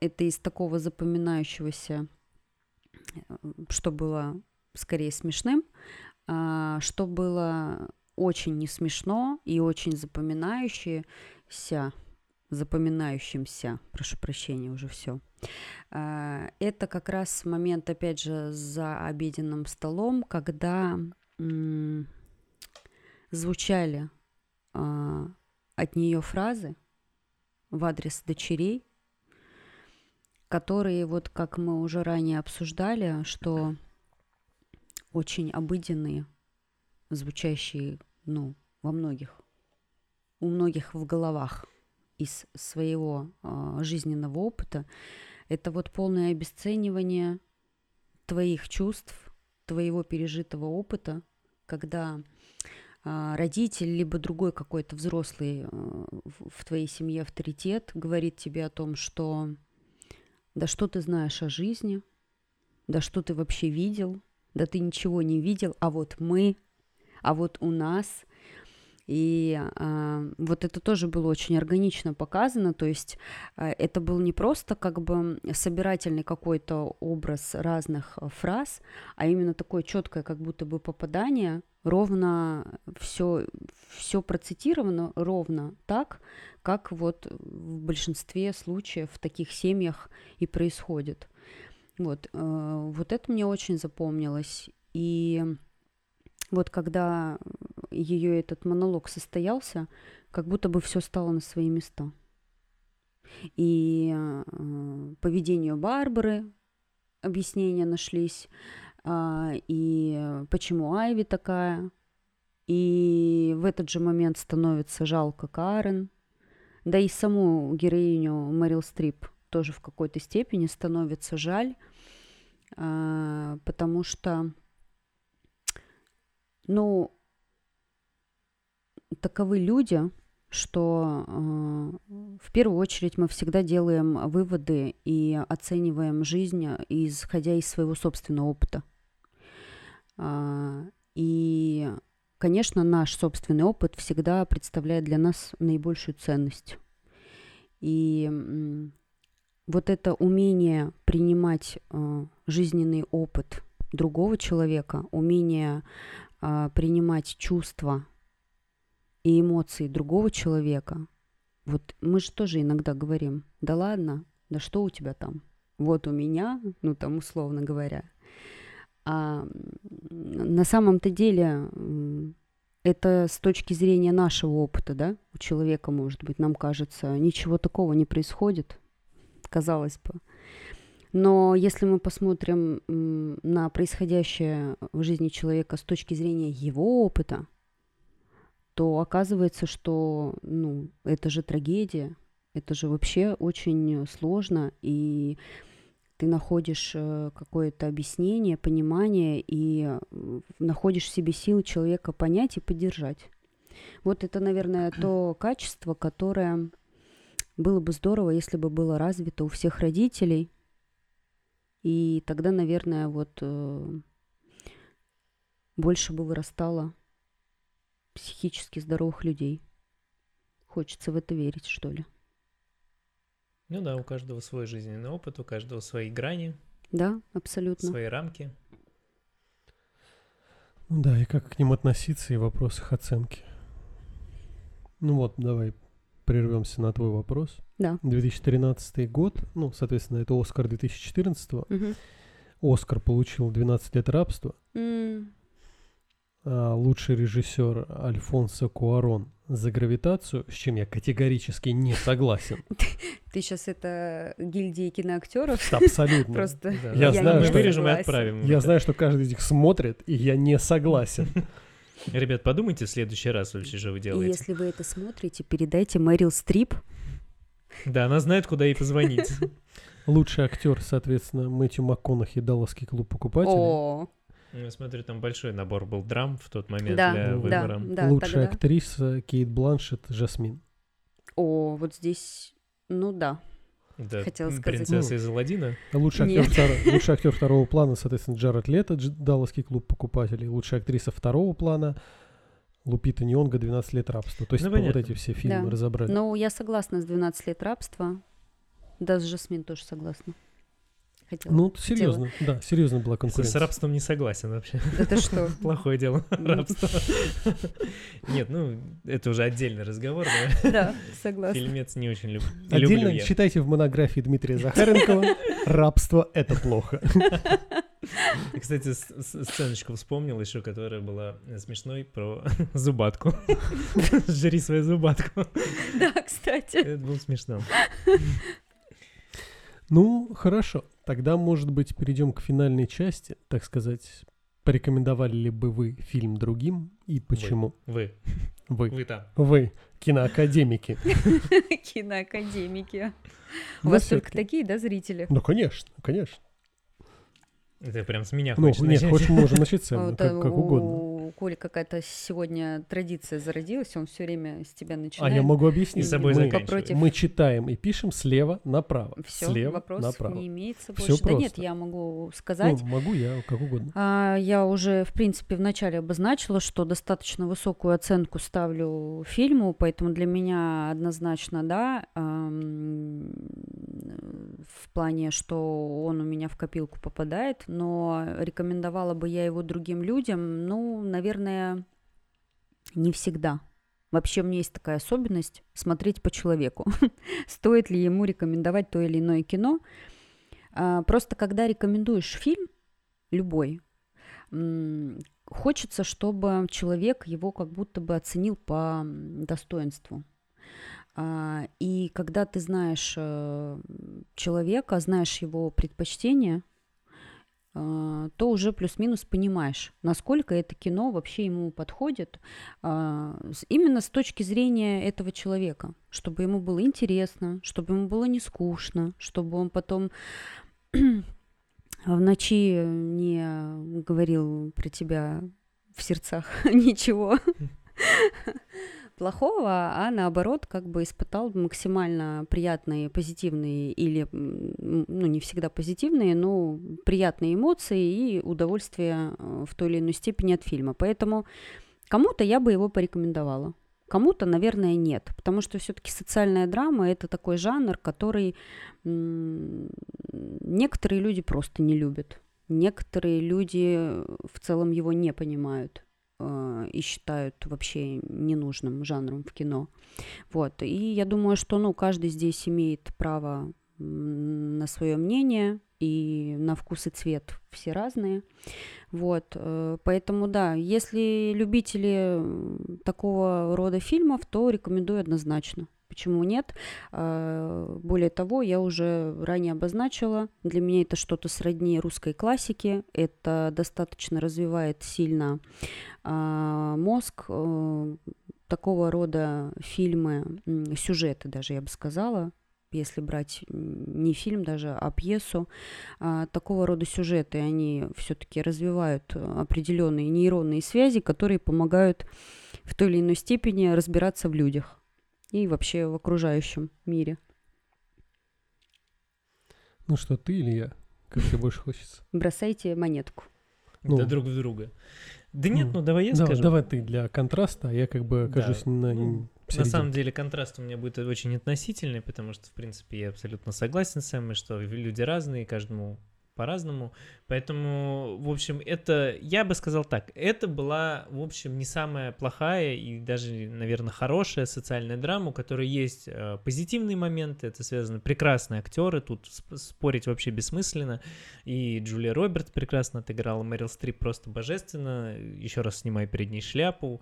Speaker 3: это из такого запоминающегося, что было скорее смешным, а, что было очень не смешно и очень запоминающееся, запоминающимся, прошу прощения, уже все. А, это как раз момент, опять же, за обеденным столом, когда звучали а, от нее фразы в адрес дочерей, которые, вот как мы уже ранее обсуждали, что очень обыденные, звучащие, ну, во многих, у многих в головах из своего э, жизненного опыта, это вот полное обесценивание твоих чувств, твоего пережитого опыта, когда э, родитель либо другой какой-то взрослый э, в твоей семье авторитет говорит тебе о том, что да что ты знаешь о жизни? Да что ты вообще видел? Да ты ничего не видел, а вот мы, а вот у нас. И э, вот это тоже было очень органично показано, то есть э, это был не просто как бы собирательный какой-то образ разных фраз, а именно такое четкое как будто бы попадание, ровно все, все процитировано ровно так, как вот в большинстве случаев в таких семьях и происходит. Вот, э, вот это мне очень запомнилось. И вот когда ее этот монолог состоялся, как будто бы все стало на свои места. И э, поведению Барбары объяснения нашлись, э, и почему Айви такая. И в этот же момент становится жалко Карен, да и саму героиню Мэрил Стрип тоже в какой-то степени становится жаль, а, потому что, ну, таковы люди, что э, в первую очередь мы всегда делаем выводы и оцениваем жизнь, исходя из своего собственного опыта. Э, и Конечно, наш собственный опыт всегда представляет для нас наибольшую ценность. И вот это умение принимать э, жизненный опыт другого человека, умение э, принимать чувства и эмоции другого человека, вот мы же тоже иногда говорим, да ладно, да что у тебя там? Вот у меня, ну там условно говоря, а на самом-то деле это с точки зрения нашего опыта, да, у человека, может быть, нам кажется, ничего такого не происходит, казалось бы. Но если мы посмотрим на происходящее в жизни человека с точки зрения его опыта, то оказывается, что ну, это же трагедия, это же вообще очень сложно, и ты находишь э, какое-то объяснение, понимание и э, находишь в себе силы человека понять и поддержать. Вот это, наверное, то качество, которое было бы здорово, если бы было развито у всех родителей. И тогда, наверное, вот э, больше бы вырастало психически здоровых людей. хочется в это верить, что ли.
Speaker 2: Ну да, у каждого свой жизненный опыт, у каждого свои грани,
Speaker 3: Да, абсолютно.
Speaker 2: свои рамки.
Speaker 1: Ну да, и как к ним относиться, и в вопросах оценки. Ну вот, давай прервемся на твой вопрос.
Speaker 3: Да.
Speaker 1: 2013 год, ну, соответственно, это Оскар 2014.
Speaker 3: Мгм.
Speaker 1: Оскар получил 12 лет рабства. А лучший режиссер Альфонсо Куарон за гравитацию, с чем я категорически не согласен. *laughs*
Speaker 3: Ты сейчас это гильдии киноактеров *laughs*
Speaker 1: Абсолютно.
Speaker 3: просто.
Speaker 1: Я знаю,
Speaker 2: мы
Speaker 1: что-
Speaker 2: вырежем и отправим.
Speaker 1: Я знаю, что каждый из них смотрит, и я не согласен. *laughs*
Speaker 2: Ребят, подумайте в следующий раз вообще, что вы
Speaker 3: И
Speaker 2: делаете.
Speaker 3: если вы это смотрите, передайте Мэрил Стрип.
Speaker 2: Да, она знает, куда ей позвонить.
Speaker 1: Лучший актер, соответственно, Мэтью МакКонахи, Далласский клуб покупателей.
Speaker 3: О,
Speaker 2: Ну, Я смотрю, там большой набор был драм в тот момент
Speaker 3: Да,
Speaker 2: для
Speaker 1: да,
Speaker 2: выбора.
Speaker 3: да,
Speaker 1: Лучшая
Speaker 3: тогда.
Speaker 1: актриса Кейт Бланшет, Жасмин.
Speaker 3: О, вот здесь, ну да.
Speaker 2: Да,
Speaker 3: Хотела сказать.
Speaker 2: Принцесса из Аладдина.
Speaker 1: Лучший актер, втор- *laughs* лучший актер второго плана, соответственно, Джаред Лето, Далласский клуб покупателей. Лучшая актриса второго плана Лупита Нионга, 12 лет рабства. То есть
Speaker 2: Ну,
Speaker 1: вот эти все фильмы
Speaker 3: Да.
Speaker 1: разобрали.
Speaker 3: Ну, я согласна с 12 лет рабства. Да, с Жасмин тоже согласна. Хотела.
Speaker 1: Ну, серьезно, да, серьезно была
Speaker 2: С, с
Speaker 1: конкуренция.
Speaker 2: рабством не согласен вообще.
Speaker 3: Это что? *laughs*
Speaker 2: Плохое дело,
Speaker 3: М. *laughs*
Speaker 2: рабство. *laughs* Нет, ну, это уже отдельный разговор. да.
Speaker 3: Да, согласна.
Speaker 2: Фильмец не очень люб-
Speaker 1: Отдельно
Speaker 2: люблю я.
Speaker 1: читайте в монографии Дмитрия Захаренкова «Рабство – это плохо».
Speaker 2: И, Кстати, сценочку вспомнил еще, которая была смешной про зубатку. Жри свою зубатку.
Speaker 3: Да, кстати.
Speaker 2: Это было смешно.
Speaker 1: Ну, хорошо. Тогда, может быть, перейдем к финальной части, так сказать. Порекомендовали ли бы вы фильм другим и почему?
Speaker 2: Вы,
Speaker 1: Вы.
Speaker 2: вы там.
Speaker 1: Вы, киноакадемики. *laughs*
Speaker 3: Киноакадемики. У вас только такие, да, зрители?
Speaker 1: Ну, конечно, конечно.
Speaker 2: Это прям с меня
Speaker 1: Ну,
Speaker 2: хочешь
Speaker 1: нет,
Speaker 2: начать?
Speaker 1: хочешь, можем начать с *laughs*
Speaker 3: Вот,
Speaker 1: как, как угодно.
Speaker 3: У Коли какая-то сегодня традиция зародилась, он все время с тебя
Speaker 1: А
Speaker 3: начинает.
Speaker 1: я могу объяснить.
Speaker 2: Собой
Speaker 1: мы, мы читаем и пишем слева направо.
Speaker 3: Все,
Speaker 1: слева
Speaker 3: вопросов
Speaker 1: направо.
Speaker 3: не имеется
Speaker 1: Всё
Speaker 3: больше. Да нет, я могу сказать.
Speaker 1: Ну, могу я, как угодно.
Speaker 3: А, Я уже, в принципе, вначале обозначила, что достаточно высокую оценку ставлю фильму, поэтому для меня однозначно, да, ам, в плане, что он у меня в копилку попадает, но рекомендовала бы я его другим людям, ну, наверное, не всегда. Вообще у меня есть такая особенность смотреть по человеку. *laughs* Стоит ли ему рекомендовать то или иное кино. А, Просто когда рекомендуешь фильм, любой, хочется, чтобы человек его как будто бы оценил по достоинству. А, И когда ты знаешь э, человека, знаешь его предпочтения, то уже плюс-минус понимаешь, насколько это кино вообще ему подходит а, именно с точки зрения этого человека, чтобы ему было интересно, чтобы ему было не скучно, чтобы он потом *clears throat* в ночи не говорил про тебя в сердцах *laughs* ничего *laughs* плохого, а наоборот, как бы испытал максимально приятные, позитивные или, ну, не всегда позитивные, но приятные эмоции и удовольствие э, в той или иной степени от фильма. Поэтому кому-то я бы его порекомендовала. Кому-то, наверное, нет, потому что все-таки социальная драма это такой жанр, который некоторые люди просто не любят, некоторые люди в целом его не понимают э, и считают вообще ненужным жанром в кино. Вот. И я думаю, что ну, каждый здесь имеет право на свое мнение, и на вкус и цвет все разные. Вот. э, Поэтому, да, если любители такого рода фильмов, то рекомендую однозначно. Почему нет? А, Более того, я уже ранее обозначила, для меня это что-то сродни русской классики, это достаточно развивает сильно а, мозг, э, такого рода фильмы, сюжеты даже, я бы сказала, если брать не фильм даже, а пьесу, а, такого рода сюжеты, они все-таки развивают определенные нейронные связи, которые помогают в той или иной степени разбираться в людях и вообще в окружающем мире.
Speaker 1: Ну что, ты или я? Как тебе больше хочется?
Speaker 3: Бросайте монетку.
Speaker 1: Ну.
Speaker 2: Да друг в друга. Да нет,
Speaker 1: Ну,
Speaker 2: ну давай я
Speaker 1: Да,
Speaker 2: скажу.
Speaker 1: давай ты для контраста, а я как бы окажусь на,
Speaker 2: ну, На самом деле контраст у меня будет очень относительный, потому что, в принципе, я абсолютно согласен с вами, что люди разные, каждому по-разному. Поэтому, в общем, это, я бы сказал так, это была, в общем, не самая плохая и даже, наверное, хорошая социальная драма, у которой есть э, позитивные моменты, это связано прекрасные актеры, тут спорить вообще бессмысленно. И Джулия Робертс прекрасно отыграла, Мэрил Стрип просто божественно, еще раз снимаю перед ней шляпу.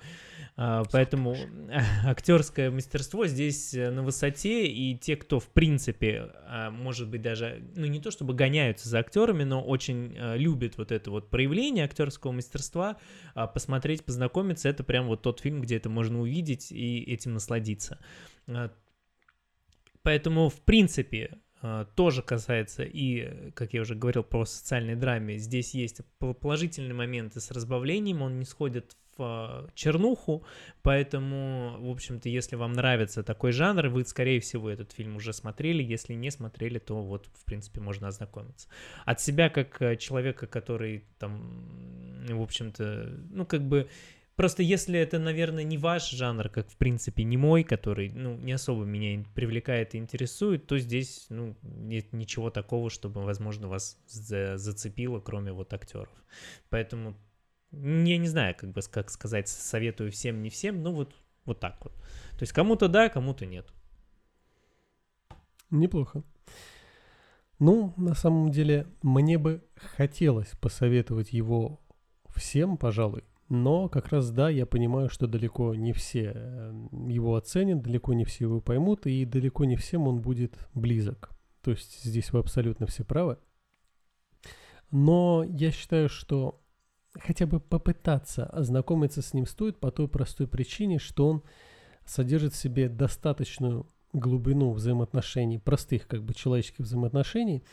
Speaker 2: Э, поэтому *laughs* актерское мастерство здесь на высоте, и те, кто, в принципе, э, может быть, даже, ну, не то чтобы гоняются за актерами, но очень э, любит вот это вот проявление актерского мастерства, э, посмотреть, познакомиться, это прям вот тот фильм, где это можно увидеть и этим насладиться. Э, поэтому, в принципе, э, тоже касается и, как я уже говорил, про социальной драме. Здесь есть положительные моменты с разбавлением, он не сходит в чернуху, поэтому, в общем-то, если вам нравится такой жанр, вы, скорее всего, этот фильм уже смотрели, если не смотрели, то вот, в принципе, можно ознакомиться. От себя, как э, человека, который там, в общем-то, ну, как бы, Просто если это, наверное, не ваш жанр, как, в принципе, не мой, который, ну, не особо меня привлекает и интересует, то здесь, ну, нет ничего такого, чтобы, возможно, вас за зацепило, кроме вот актеров. Поэтому я не знаю, как бы как сказать, советую всем, не всем, ну вот, вот так вот. То есть кому-то да, кому-то нет.
Speaker 1: Неплохо. Ну, на самом деле, мне бы хотелось посоветовать его всем, пожалуй, но как раз да, я понимаю, что далеко не все э, его оценят, далеко не все его поймут, и далеко не всем он будет близок. То есть здесь вы абсолютно все правы. Но я считаю, что хотя бы попытаться ознакомиться с ним стоит по той простой причине, что он содержит в себе достаточную глубину взаимоотношений, простых как бы человеческих взаимоотношений,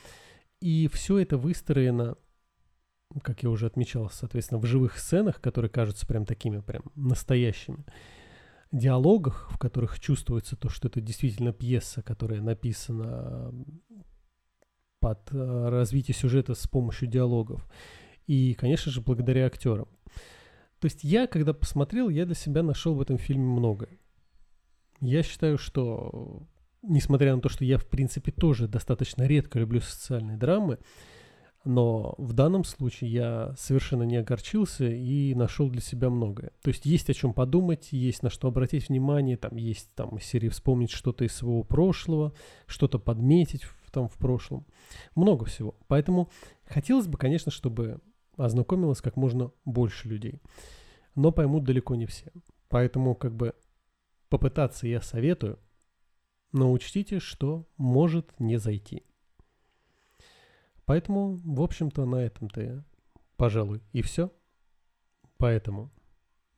Speaker 1: и все это выстроено, как я уже отмечал, соответственно, в живых сценах, которые кажутся прям такими прям настоящими, диалогах, в которых чувствуется то, что это действительно пьеса, которая написана под э, развитие сюжета с помощью диалогов. И, конечно же, благодаря актерам. То есть я, когда посмотрел, я для себя нашел в этом фильме многое. Я считаю, что, несмотря на то, что я, в принципе, тоже достаточно редко люблю социальные драмы, но в данном случае я совершенно не огорчился и нашел для себя многое. То есть есть о чем подумать, есть на что обратить внимание, там есть там серии вспомнить что-то из своего прошлого, что-то подметить в, там в прошлом. Много всего. Поэтому хотелось бы, конечно, чтобы ознакомилось как можно больше людей. Но поймут далеко не все. Поэтому как бы попытаться я советую, но учтите, что может не зайти. Поэтому, в общем-то, на этом-то, пожалуй, и все. Поэтому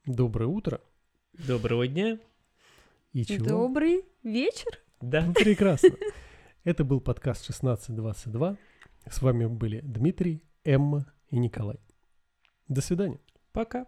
Speaker 1: доброе утро.
Speaker 2: Доброго дня.
Speaker 3: И чего? Добрый вечер.
Speaker 2: Да.
Speaker 1: Ну, прекрасно. Это был подкаст 1622. С вами были Дмитрий, Эмма и Николай. До свидания.
Speaker 2: Пока.